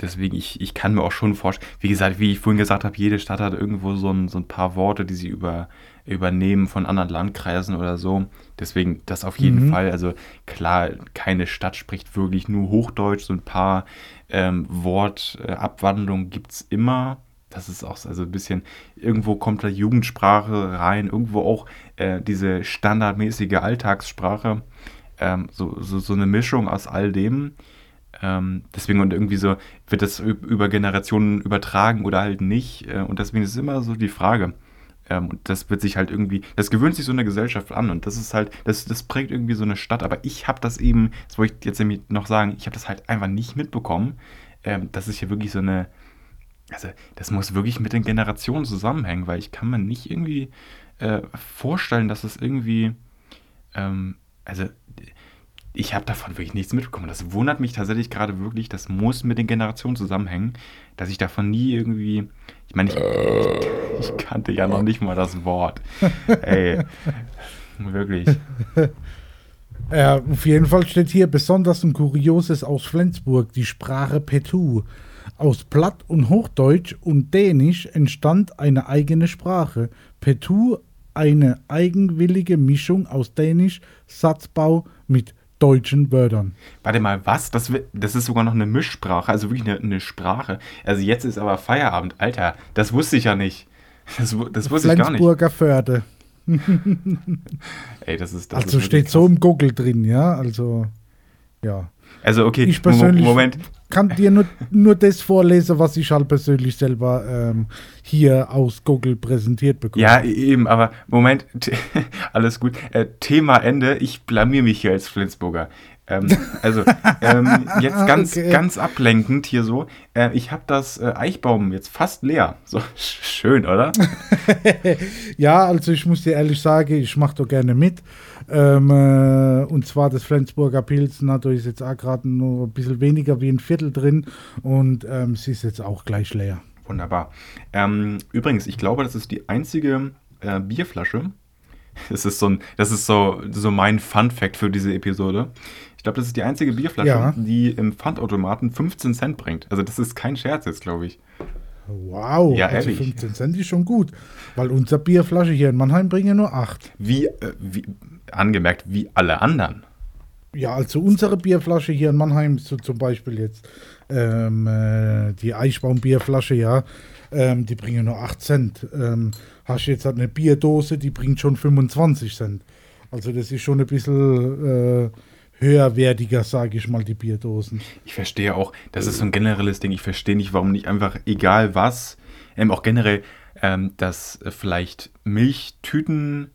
Deswegen, ich, ich kann mir auch schon vorstellen, wie gesagt, wie ich vorhin gesagt habe, jede Stadt hat irgendwo so ein, so ein paar Worte, die sie über, übernehmen von anderen Landkreisen oder so. Deswegen, das auf jeden mhm. Fall. Also klar, keine Stadt spricht wirklich nur Hochdeutsch. So ein paar ähm, Wortabwandlungen gibt es immer. Das ist auch also ein bisschen, irgendwo kommt da Jugendsprache rein, irgendwo auch äh, diese standardmäßige Alltagssprache. Ähm, so, so, so eine Mischung aus all dem. Ähm, deswegen und irgendwie so, wird das über Generationen übertragen oder halt nicht? Äh, und deswegen ist es immer so die Frage. Ähm, und das wird sich halt irgendwie, das gewöhnt sich so eine Gesellschaft an und das ist halt, das, das prägt irgendwie so eine Stadt. Aber ich habe das eben, das wollte ich jetzt nämlich noch sagen, ich habe das halt einfach nicht mitbekommen. Ähm, das ist hier wirklich so eine, also das muss wirklich mit den Generationen zusammenhängen, weil ich kann mir nicht irgendwie äh, vorstellen, dass es irgendwie, ähm, also ich habe davon wirklich nichts mitbekommen. Das wundert mich tatsächlich gerade wirklich. Das muss mit den Generationen zusammenhängen, dass ich davon nie irgendwie. Ich meine, ich, ich, ich kannte ja noch nicht mal das Wort. [LAUGHS] Ey, wirklich. Ja, auf jeden Fall steht hier besonders ein Kurioses aus Flensburg, die Sprache Petu. Aus Platt- und Hochdeutsch und Dänisch entstand eine eigene Sprache. Petu, eine eigenwillige Mischung aus Dänisch, Satzbau mit deutschen Wörtern. Warte mal, was? Das, das ist sogar noch eine Mischsprache, also wirklich eine, eine Sprache. Also jetzt ist aber Feierabend. Alter, das wusste ich ja nicht. Das, das wusste ich gar nicht. Flensburger Förde. Ey, das ist das Also ist steht so im Google drin, ja, also ja. Also okay, Ich persönlich Moment. Kann dir nur, nur das vorlesen, was ich halt persönlich selber ähm, hier aus Google präsentiert bekomme. Ja, eben, aber Moment, [LAUGHS] alles gut. Äh, Thema Ende, ich blamier mich hier als Flensburger. Ähm, also, ähm, jetzt ganz, [LAUGHS] Okay. ganz ablenkend hier so. Äh, ich habe das äh, Eichbaum jetzt fast leer. So, schön, oder? [LAUGHS] Ja, also ich muss dir ehrlich sagen, ich mache da gerne mit. Ähm, äh, und zwar das Flensburger Pilzen, da ist jetzt auch gerade nur ein bisschen weniger wie ein Viertel drin und ähm, sie ist jetzt auch gleich leer. Wunderbar. Ähm, übrigens, ich glaube, das ist die einzige äh, Bierflasche. Das ist so ein, das ist so, so mein Fun-Fact für diese Episode. Ich glaube, das ist die einzige Bierflasche, Ja. die im Pfandautomaten 15 Cent bringt. Also das ist kein Scherz jetzt, glaube ich. Wow, Ja, also ehrlich. 15 Cent ist schon gut, weil unsere Bierflasche hier in Mannheim bringen nur 8. Wie, äh, wie angemerkt, wie alle anderen. Ja, also unsere Bierflasche hier in Mannheim, so zum Beispiel jetzt ähm, äh, die Eichbaum-Bierflasche, ja, ähm, die bringen nur 8 Cent. Ähm, hast jetzt halt eine Bierdose, die bringt schon 25 Cent. Also das ist schon ein bisschen äh, höherwertiger, sage ich mal, die Bierdosen. Ich verstehe auch, das ist so ein generelles Ding. Ich verstehe nicht, warum nicht einfach, egal was, ähm, auch generell, ähm, dass vielleicht Milchtüten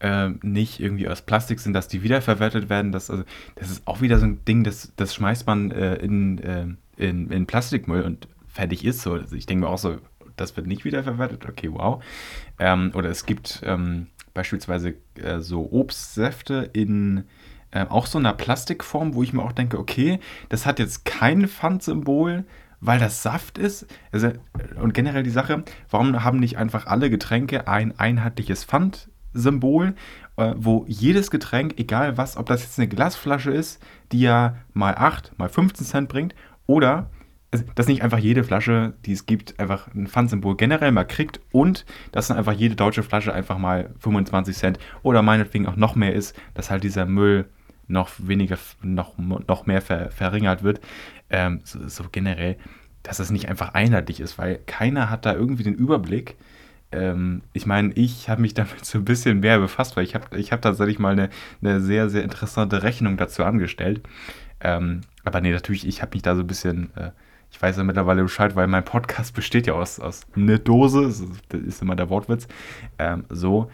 ähm, nicht irgendwie aus Plastik sind, dass die wiederverwertet werden. Das, also, das ist auch wieder so ein Ding, das, das schmeißt man äh, in, äh, in, in Plastikmüll und fertig ist so. Also ich denke mir auch so, das wird nicht wiederverwertet. Okay, wow. Ähm, oder es gibt ähm, beispielsweise äh, so Obstsäfte in äh, auch so einer Plastikform, wo ich mir auch denke, okay, das hat jetzt kein Pfandsymbol, weil das Saft ist. Also, äh, und generell die Sache, warum haben nicht einfach alle Getränke ein einheitliches Pfandsymbol, äh, wo jedes Getränk, egal was, ob das jetzt eine Glasflasche ist, die ja mal 8, mal 15 Cent bringt, oder also, dass nicht einfach jede Flasche, die es gibt, einfach ein Pfandsymbol generell mal kriegt und dass dann einfach jede deutsche Flasche einfach mal 25 Cent oder meinetwegen auch noch mehr ist, dass halt dieser Müll noch weniger, noch, noch mehr ver, verringert wird. Ähm, so, so generell, dass das nicht einfach einheitlich ist, weil keiner hat da irgendwie den Überblick. Ähm, ich meine, ich habe mich [LAUGHS] damit so ein bisschen mehr befasst, weil ich habe ich hab tatsächlich mal eine, eine sehr, sehr interessante Rechnung dazu angestellt. Ähm, aber nee, natürlich, ich habe mich da so ein bisschen, äh, ich weiß ja mittlerweile Bescheid, weil mein Podcast besteht ja aus, aus eine Dose, das ist immer der Wortwitz, ähm, so.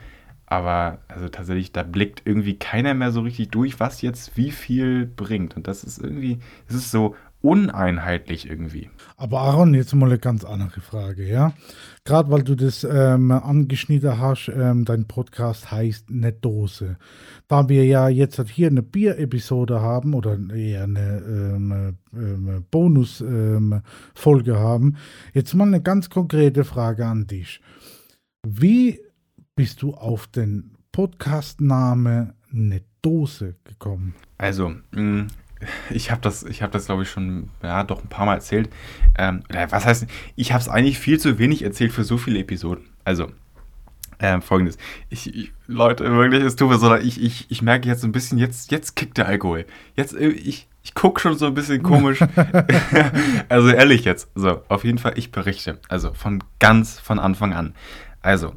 Aber also tatsächlich, da blickt irgendwie keiner mehr so richtig durch, was jetzt wie viel bringt. Und das ist irgendwie, es ist so uneinheitlich irgendwie. Aber Aaron, jetzt mal eine ganz andere Frage, ja? Gerade weil du das ähm, angeschnitten hast, ähm, dein Podcast heißt eine Dose. Da wir ja jetzt hier eine Bier-Episode haben oder eher eine ähm, ähm, Bonus-Folge ähm, haben, jetzt mal eine ganz konkrete Frage an dich. Wie bist du auf den Podcastname eine Dose gekommen? Also, mm, ich habe das, ich habe das, glaube ich, schon, ja, doch ein paar Mal erzählt. Ähm, was heißt, ich habe es eigentlich viel zu wenig erzählt für so viele Episoden. Also, ähm, folgendes. Ich, ich, Leute, wirklich, es tut mir so leid. Ich, ich, ich merke jetzt ein bisschen, jetzt, jetzt kickt der Alkohol. Jetzt, äh, ich, ich gucke schon so ein bisschen komisch. [LAUGHS] [LAUGHS] also, ehrlich jetzt. So, auf jeden Fall, ich berichte. Also, von ganz von Anfang an. Also,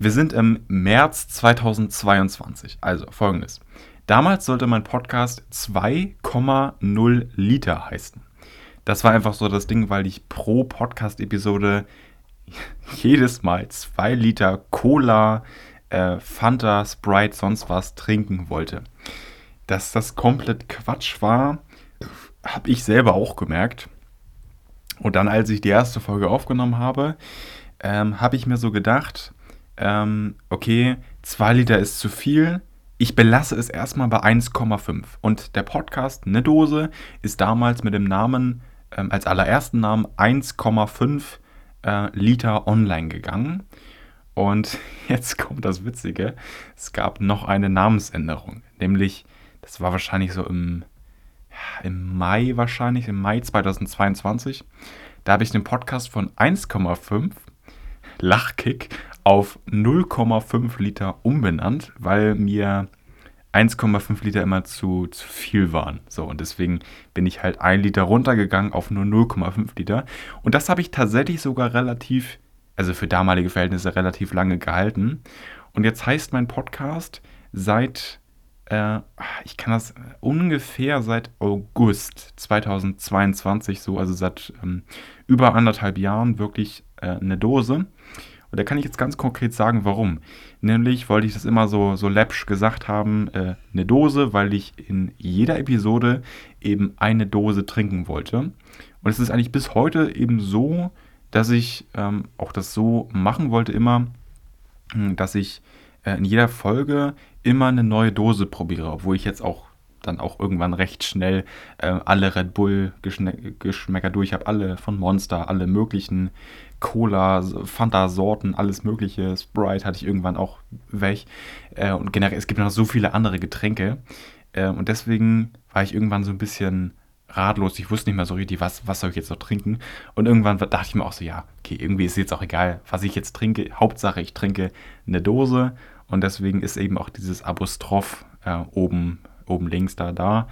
wir sind im März 2022. Also, folgendes. Damals sollte mein Podcast 2,0 Liter heißen. Das war einfach so das Ding, weil ich pro Podcast-Episode [LAUGHS] jedes Mal 2 Liter Cola, äh, Fanta, Sprite, sonst was trinken wollte. Dass das komplett Quatsch war, habe ich selber auch gemerkt. Und dann, als ich die erste Folge aufgenommen habe, ähm, habe ich mir so gedacht, ähm, okay, 2 Liter ist zu viel, ich belasse es erstmal bei 1,5. Und der Podcast Eine Dose ist damals mit dem Namen, ähm, als allerersten Namen 1,5 äh, Liter online gegangen. Und [LAUGHS] jetzt kommt das Witzige. Es gab noch eine Namensänderung. Nämlich, das war wahrscheinlich so im, im Mai wahrscheinlich, im Mai 2022. Da habe ich den Podcast von 1,5 Lachkick auf 0,5 Liter umbenannt, weil mir 1,5 Liter immer zu, zu viel waren. So, und deswegen bin ich halt ein Liter runtergegangen auf nur 0,5 Liter. Und das habe ich tatsächlich sogar relativ, also für damalige Verhältnisse relativ lange gehalten. Und jetzt heißt mein Podcast seit, äh, ich kann das ungefähr seit August 2022, so, also seit ähm, über anderthalb Jahren wirklich äh, eine Dose. Und da kann ich jetzt ganz konkret sagen, warum. Nämlich wollte ich das immer so, so läppsch gesagt haben, äh, eine Dose, weil ich in jeder Episode eben eine Dose trinken wollte. Und es ist eigentlich bis heute eben so, dass ich ähm, auch das so machen wollte immer, hm, dass ich äh, in jeder Folge immer eine neue Dose probiere, obwohl ich jetzt auch dann auch irgendwann recht schnell äh, alle Red Bull Geschmäcker durch habe, alle von Monster, alle möglichen Cola, Fanta-Sorten, alles mögliche. Sprite hatte ich irgendwann auch weg. Äh, und generell, es gibt noch so viele andere Getränke. Äh, und deswegen war ich irgendwann so ein bisschen ratlos. Ich wusste nicht mehr so richtig, was, was soll ich jetzt noch trinken. Und irgendwann dachte ich mir auch so, ja, okay, irgendwie ist jetzt auch egal, was ich jetzt trinke. Hauptsache, ich trinke eine Dose. Und deswegen ist eben auch dieses Apostroph äh, oben, oben links da, da.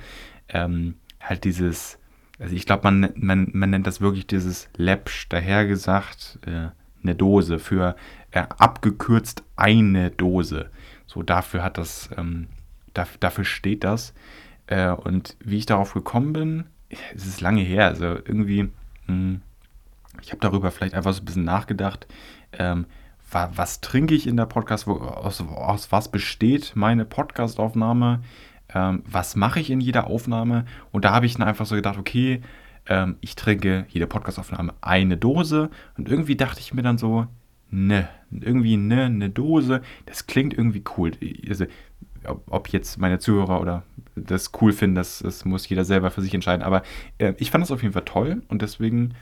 Ähm, halt dieses also ich glaube, man, man, man nennt das wirklich dieses läppsch dahergesagt, äh, eine Dose für äh, abgekürzt eine Dose. So dafür hat das, ähm, dafür, dafür steht das. Äh, und wie ich darauf gekommen bin, es ist lange her. Also irgendwie, mh, hm, ich habe darüber vielleicht einfach so ein bisschen nachgedacht. Ähm, was, trinke ich in der Podcast? Aus, aus was besteht meine Podcastaufnahme? Ähm, was mache ich in jeder Aufnahme? Und da habe ich dann einfach so gedacht, okay, ähm, ich trinke jede Podcastaufnahme eine Dose. Und irgendwie dachte ich mir dann so, ne, irgendwie ne, eine Dose, das klingt irgendwie cool. Also, ob, ob jetzt meine Zuhörer oder das cool finden, das, das muss jeder selber für sich entscheiden. Aber äh, ich fand das auf jeden Fall toll und deswegen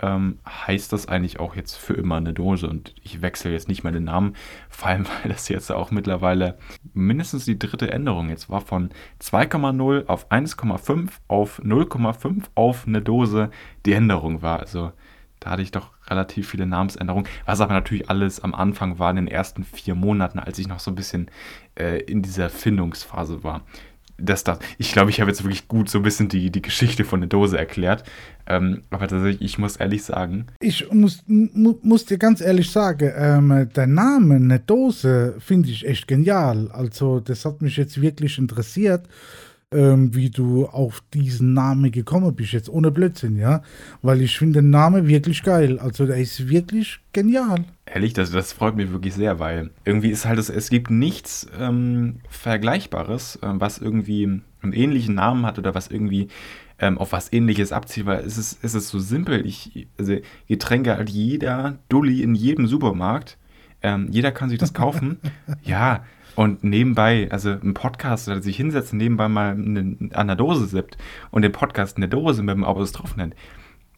ähm, heißt das eigentlich auch jetzt für immer eine Dose? Und ich wechsle jetzt nicht mehr den Namen, [LAUGHS] vor allem weil das jetzt auch mittlerweile mindestens die dritte Änderung jetzt war von 2,0 auf 1,5 auf 0,5 auf eine Dose die Änderung war. Also da hatte ich doch relativ viele Namensänderungen, was aber natürlich alles am Anfang war in den ersten vier Monaten, als ich noch so ein bisschen äh, in dieser Findungsphase war das, das. Ich glaube, ich habe jetzt wirklich gut so ein bisschen die, die Geschichte von der Dose erklärt. Ähm, aber tatsächlich, ich muss ehrlich sagen. Ich muss, mu, muss dir ganz ehrlich sagen, ähm, der Name, eine Dose, finde ich echt genial. Also, das hat mich jetzt wirklich interessiert. Ähm, wie du auf diesen Namen gekommen bist, jetzt ohne Blödsinn, ja. Weil ich finde den Namen wirklich geil. Also der ist wirklich genial. Ehrlich, das, das freut mich wirklich sehr, weil irgendwie ist halt, es, es gibt nichts ähm, Vergleichbares, äh, was irgendwie einen ähnlichen Namen hat oder was irgendwie ähm, auf was ähnliches abzielt, weil es ist, es ist so simpel. Ich, also Getränke hat jeder Dulli in jedem Supermarkt. Ähm, jeder kann sich das kaufen. [LAUGHS] ja, und nebenbei, also ein Podcast, oder sich hinsetzen, nebenbei mal eine, an der Dose sippt und den Podcast in der Dose mit dem Apostroph nennt.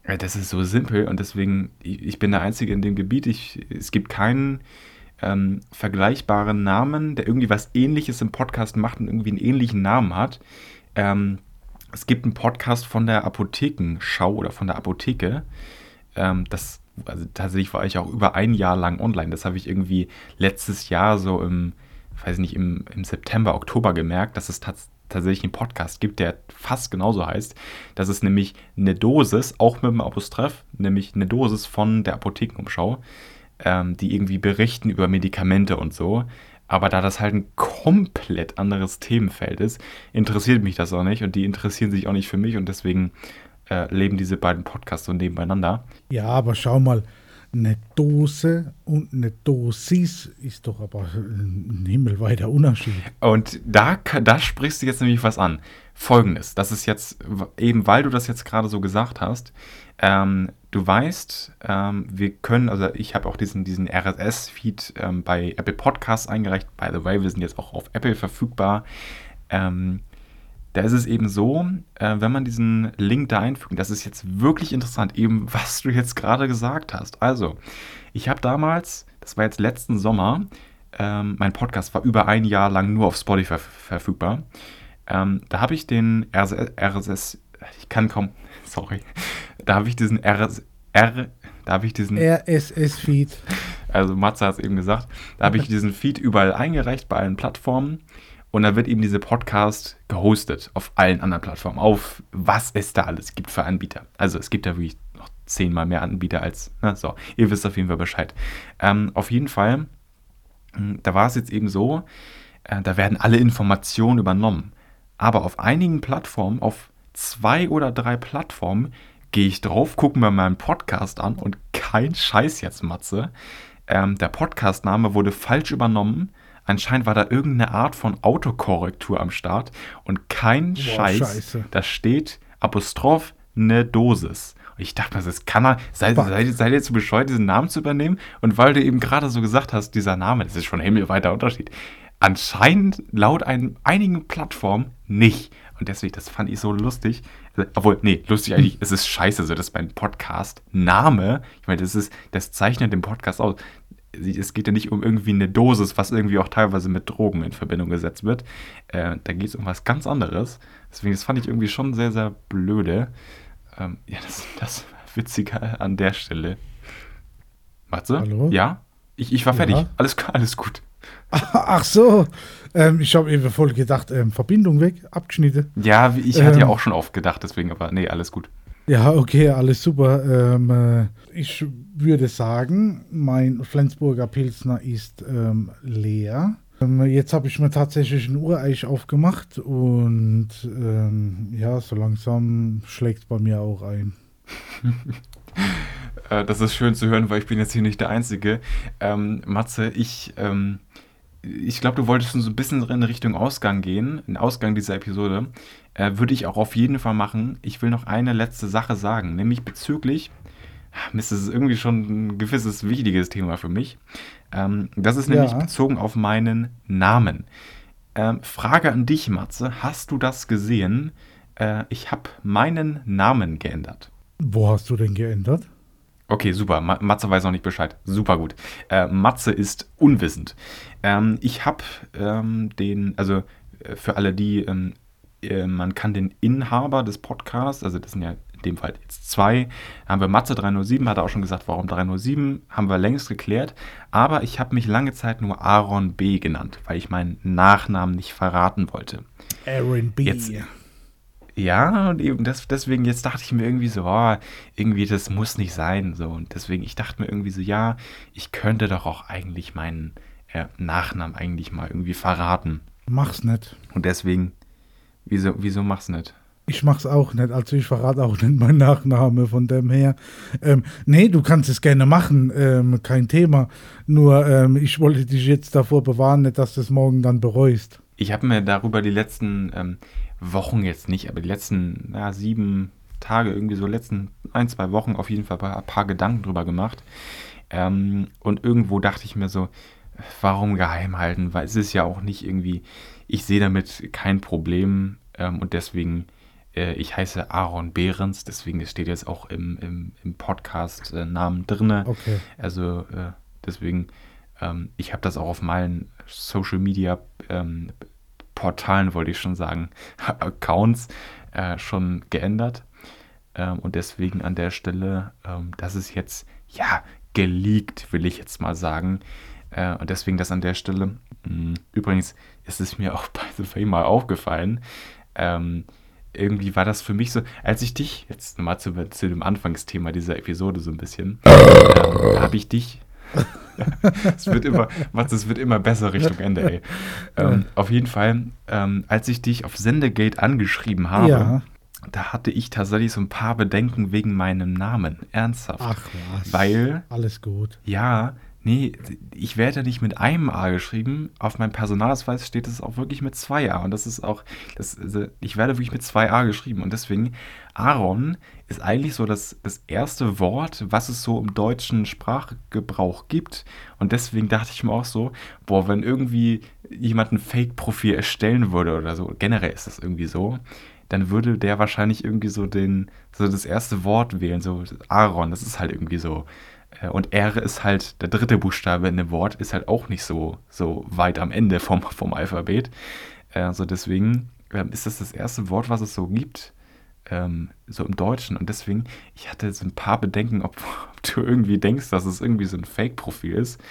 Das ist so simpel und deswegen, ich bin der Einzige in dem Gebiet. Ich, es gibt keinen ähm, vergleichbaren Namen, der irgendwie was Ähnliches im Podcast macht und irgendwie einen ähnlichen Namen hat. Ähm, es gibt einen Podcast von der Apothekenschau oder von der Apotheke. Ähm, das, also tatsächlich war ich auch über ein Jahr lang online. Das habe ich irgendwie letztes Jahr so im, weiß nicht, im, im September, Oktober gemerkt, dass es tats tatsächlich einen Podcast gibt, der fast genauso heißt. Das ist nämlich eine Dosis, auch mit dem Apostroph, nämlich eine Dosis von der Apothekenumschau, ähm, die irgendwie berichten über Medikamente und so. Aber da das halt ein komplett anderes Themenfeld ist, interessiert mich das auch nicht und die interessieren sich auch nicht für mich und deswegen äh, leben diese beiden Podcasts so nebeneinander. Ja, aber schau mal, eine Dose und eine Dosis ist doch aber ein himmelweiter Unterschied. Und da, da sprichst du jetzt nämlich was an. Folgendes, das ist jetzt, eben weil du das jetzt gerade so gesagt hast, ähm, du weißt, ähm, wir können, also ich habe auch diesen, diesen RSS-Feed ähm, bei Apple Podcasts eingereicht. By the way, wir sind jetzt auch auf Apple verfügbar. Ähm, da ist es eben so, äh, wenn man diesen Link da einfügt, das ist jetzt wirklich interessant, eben [LAUGHS] was du jetzt gerade gesagt hast. Also, ich habe damals, das war jetzt letzten Sommer, ähm, mein Podcast war über ein Jahr lang nur auf Spotify verfügbar. Ähm, da habe ich den RSS, ich kann kaum, [LAUGHS] sorry, da habe ich diesen RSS, R, da habe ich diesen RSS-Feed. [LAUGHS] Also Matze hat es eben gesagt, da habe ich diesen Feed überall eingereicht bei allen Plattformen und da wird eben diese Podcast gehostet auf allen anderen Plattformen, auf was es da alles gibt für Anbieter. Also es gibt da wirklich noch zehnmal mehr Anbieter als, na, ne, so, ihr wisst auf jeden Fall Bescheid. Ähm, auf jeden Fall, hm, da war es jetzt eben so, äh, da werden alle Informationen übernommen. Aber auf einigen Plattformen, auf zwei oder drei Plattformen, gehe ich drauf, gucke mir meinen Podcast an und kein Scheiß jetzt, Matze. Ähm, der Podcastname wurde falsch übernommen Anscheinend war da irgendeine Art von Autokorrektur am Start und kein Boah, Scheiß. Scheiße. Da steht Apostroph ne Dosis. Und ich dachte mir, das kann er, seid, seid, seid ihr zu bescheuert, diesen Namen zu übernehmen? Und weil du eben gerade so gesagt hast, dieser Name, das ist schon ein himmelweiter Unterschied. Anscheinend laut ein, einigen Plattformen nicht. Und deswegen, das fand ich so lustig. Obwohl, nee, lustig [LAUGHS] eigentlich, es ist scheiße, so dass mein Podcast Name, ich meine, das ist, das zeichnet den Podcast aus es geht ja nicht um irgendwie eine Dosis, was irgendwie auch teilweise mit Drogen in Verbindung gesetzt wird. Äh, da geht es um was ganz anderes. Deswegen, das fand ich irgendwie schon sehr, sehr blöde. Ähm, ja, das, das Witzige an der Stelle. Matze? Hallo? Ja? Ich, ich war fertig. Ja. Alles, alles gut. [LAUGHS] Ach so. Ähm, ich habe eben voll gedacht, ähm, Verbindung weg, abgeschnitten. Ja, ich hatte ja ähm. auch schon oft gedacht, deswegen, aber nee, alles gut. Ja, okay, alles super. Ähm, äh, ich würde sagen, mein Flensburger Pilsner ist ähm, leer. Ähm, jetzt habe ich mir tatsächlich ein Ureich aufgemacht und ähm, ja, so langsam schlägt es bei mir auch ein. [LAUGHS] Äh, das ist schön zu hören, weil ich bin jetzt hier nicht der Einzige. Ähm, Matze, ich, ähm, ich glaube, du wolltest so ein bisschen in Richtung Ausgang gehen, in Ausgang dieser Episode. Äh, würde ich auch auf jeden Fall machen. Ich will noch eine letzte Sache sagen, nämlich bezüglich Mist, das ist irgendwie schon ein gewisses wichtiges Thema für mich. Ähm, das ist nämlich ja. bezogen auf meinen Namen. Ähm, Frage an dich, Matze. Hast du das gesehen? Äh, ich habe meinen Namen geändert. Wo hast du denn geändert? Okay, super. Matze weiß noch nicht Bescheid. Super gut. Äh, Matze ist unwissend. Ähm, ich habe ähm, den, also äh, für alle, die, ähm, äh, man kann den Inhaber des Podcasts, also das sind ja dem Fall jetzt zwei. Haben wir Matze 307, hat er auch schon gesagt, warum 307, haben wir längst geklärt. Aber ich habe mich lange Zeit nur Aaron B. genannt, weil ich meinen Nachnamen nicht verraten wollte. Aaron B. Jetzt, ja, und eben das, deswegen, jetzt dachte ich mir irgendwie so, oh, irgendwie, das muss nicht sein. So. Und deswegen, ich dachte mir irgendwie so, ja, ich könnte doch auch eigentlich meinen äh, Nachnamen eigentlich mal irgendwie verraten. Mach's nicht. Und deswegen Wieso, wieso machst du nicht? Ich mach's auch nicht, also ich verrate auch nicht meinen Nachname von dem her. Ähm, nee, du kannst es gerne machen, ähm, kein Thema. Nur ähm, ich wollte dich jetzt davor bewahren, nicht, dass du es morgen dann bereust. Ich habe mir darüber die letzten ähm, Wochen jetzt nicht, aber die letzten ja, sieben Tage, irgendwie so letzten ein, zwei Wochen auf jeden Fall ein paar, Gedanken drüber gemacht. Ähm, und irgendwo dachte ich mir so, warum geheim halten? Weil es ist ja auch nicht irgendwie, ich sehe damit kein Problem ähm, und deswegen, äh, ich heiße Aaron Behrens, deswegen das steht jetzt auch im, im, im Podcast-Namen äh, drin. Okay. Also äh, deswegen, ähm, ich habe das auch auf meinen Social Media ähm, Portalen, wollte ich schon sagen, [LAUGHS] Accounts äh, schon geändert. Ähm, und deswegen an der Stelle, ähm, das ist jetzt, ja, geleakt, will ich jetzt mal sagen. Äh, und deswegen das an der Stelle. Mh, übrigens ist es mir auch [LAUGHS] bei The Fame mal aufgefallen. Ähm, irgendwie war das für mich so, als ich dich, jetzt nochmal zu, zu dem Anfangsthema dieser Episode so ein bisschen, da habe ich dich. Es wird immer, was, es wird immer besser Richtung Ende, ey. [LAUGHS] Ähm, auf jeden Fall, ähm, als ich dich auf Sendegate angeschrieben habe, Ja. da hatte ich tatsächlich so ein paar Bedenken wegen meinem Namen. Ernsthaft. Ach was. Weil, Alles gut. ja, nee, ich werde nicht mit einem A geschrieben. Auf meinem Personalausweis steht es auch wirklich mit zwei A. Und das ist auch, das, also ich werde wirklich mit zwei A geschrieben. Und deswegen, Aaron ist eigentlich so das, das erste Wort, was es so im deutschen Sprachgebrauch gibt. Und deswegen dachte ich mir auch so, boah, wenn irgendwie jemand ein Fake-Profil erstellen würde oder so, generell ist das irgendwie so, dann würde der wahrscheinlich irgendwie so den, so das erste Wort wählen, so Aaron, das ist halt irgendwie so. Äh, Und R ist halt, der dritte Buchstabe in dem Wort, ist halt auch nicht so, so weit am Ende vom, vom Alphabet. Also deswegen ähm, ist das das erste Wort, was es so gibt, ähm, so im Deutschen. Und deswegen, ich hatte so ein paar Bedenken, ob, [LAUGHS] ob du irgendwie denkst, dass es irgendwie so ein Fake-Profil ist.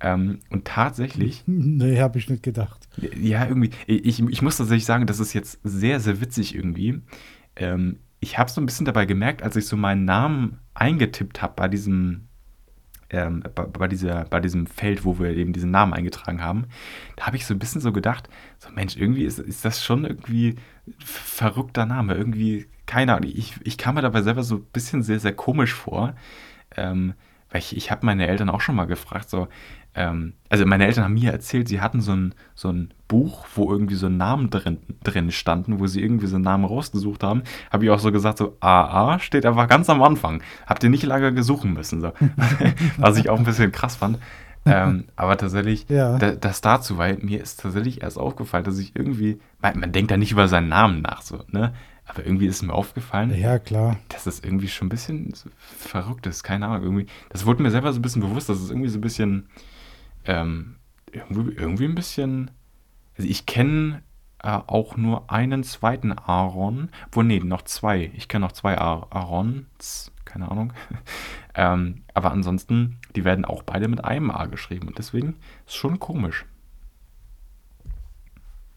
Ähm, und tatsächlich, [LAUGHS] Nee, habe ich nicht gedacht. ja, irgendwie, ich, ich muss tatsächlich sagen, das ist jetzt sehr, sehr witzig irgendwie. Ähm, ich habe so ein bisschen dabei gemerkt, als ich so meinen Namen eingetippt habe bei diesem, ähm, bei, bei, dieser, bei diesem Feld, wo wir eben diesen Namen eingetragen haben, da habe ich so ein bisschen so gedacht, so Mensch, irgendwie ist, ist das schon irgendwie ein verrückter Name. Irgendwie, keine Ahnung, ich, ich kam mir dabei selber so ein bisschen sehr, sehr komisch vor. Ähm, weil ich, ich habe meine Eltern auch schon mal gefragt, so, ähm, also meine Eltern haben mir erzählt, sie hatten so ein, so ein Buch, wo irgendwie so Namen drin, drin standen, wo sie irgendwie so einen Namen rausgesucht haben. Habe ich auch so gesagt, so AA steht einfach ganz am Anfang. Habt ihr nicht lange gesuchen müssen. So. [LAUGHS] Was ich auch ein bisschen krass fand. Ähm, aber tatsächlich, Ja. da, das dazu, weil mir ist tatsächlich erst aufgefallen, dass ich irgendwie, man, man denkt da nicht über seinen Namen nach, so, ne? Aber irgendwie ist mir aufgefallen, Ja, klar. dass das irgendwie schon ein bisschen verrückt ist, keine Ahnung, irgendwie. Das wurde mir selber so ein bisschen bewusst, dass es irgendwie so ein bisschen, ähm, irgendwie, irgendwie ein bisschen, also ich kenne äh, auch nur einen zweiten Aaron, wo, nee, noch zwei, ich kenne noch zwei Ar Aarons, keine Ahnung, [LAUGHS] ähm, aber ansonsten, die werden auch beide mit einem A geschrieben und deswegen ist schon komisch.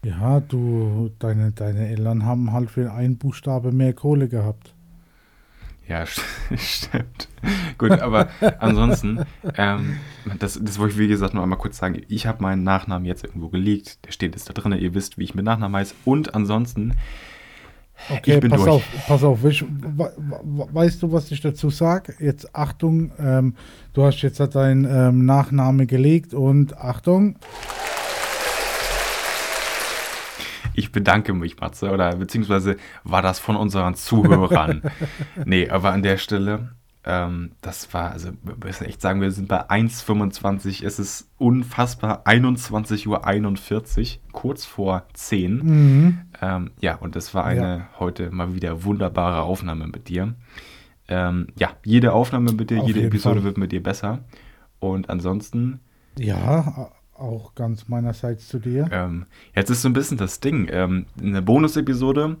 Ja, du, deine, deine Eltern haben halt für einen Buchstabe mehr Kohle gehabt. Ja, st- [LAUGHS] stimmt. Gut, aber ansonsten, ähm, das, das wollte ich wie gesagt nur einmal kurz sagen. Ich habe meinen Nachnamen jetzt irgendwo gelegt. Der steht jetzt da drin. Ihr wisst, wie ich mit Nachnamen heiße. Und ansonsten, Okay, ich bin pass durch. auf, pass auf. Ich, we- we- weißt du, was ich dazu sage? Jetzt Achtung, ähm, du hast jetzt deinen ähm, Nachname gelegt und Achtung, Ich bedanke mich, Matze, oder beziehungsweise war das von unseren Zuhörern. [LAUGHS] nee, aber an der Stelle, ähm, das war, also wir müssen echt sagen, wir sind bei 1,25. Es ist unfassbar 21.41 Uhr, kurz vor 10. mhm. Ähm, ja, und das war eine Ja. heute mal wieder wunderbare Aufnahme mit dir. Ähm, ja, jede Aufnahme mit dir, Auf jede Episode Fall. wird mit dir besser. Und ansonsten, ja, auch ganz meinerseits zu dir. ähm, jetzt ist so ein bisschen das Ding. Ähm, eine Bonus-Episode.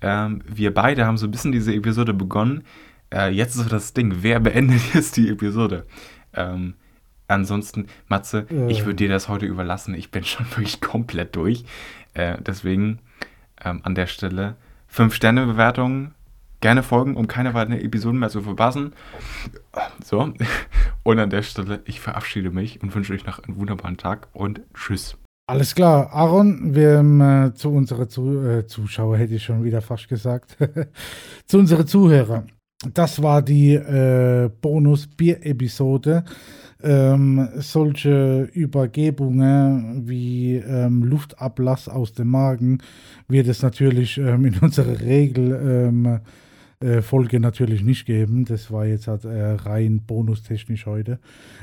Ähm, wir beide haben so ein bisschen diese Episode begonnen. Äh, jetzt ist so das Ding. Wer beendet [LAUGHS] jetzt die Episode? Ähm, ansonsten, Matze, Äh. ich würde dir das heute überlassen. Ich bin schon [LAUGHS] wirklich komplett durch. Äh, deswegen ähm, an der Stelle 5-Sterne-Bewertungen. Gerne folgen, um keine weiteren Episoden mehr zu verpassen. So. Und an der Stelle, ich verabschiede mich und wünsche euch noch einen wunderbaren Tag und tschüss. Alles klar, Aaron, wir äh, zu unseren zu, äh, Zuschauer hätte ich schon wieder fast gesagt, [LAUGHS] zu unseren Zuhörer. Das war die äh, Bonus-Bier-Episode. Ähm, solche Übergebungen wie ähm, Luftablass aus dem Magen wird es natürlich ähm, in unserer Regel ähm, äh, Folge natürlich nicht geben. Das war jetzt halt äh, rein bonustechnisch heute.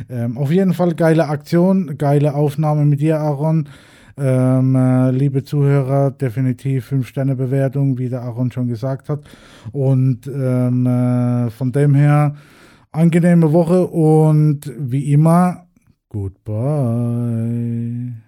Ähm, auf jeden Fall geile Aktion, geile Aufnahme mit dir, Aaron. Ähm, äh, liebe Zuhörer, definitiv 5-Sterne-Bewertung, wie der Aaron schon gesagt hat. Und ähm, äh, von dem her, angenehme Woche und wie immer, goodbye.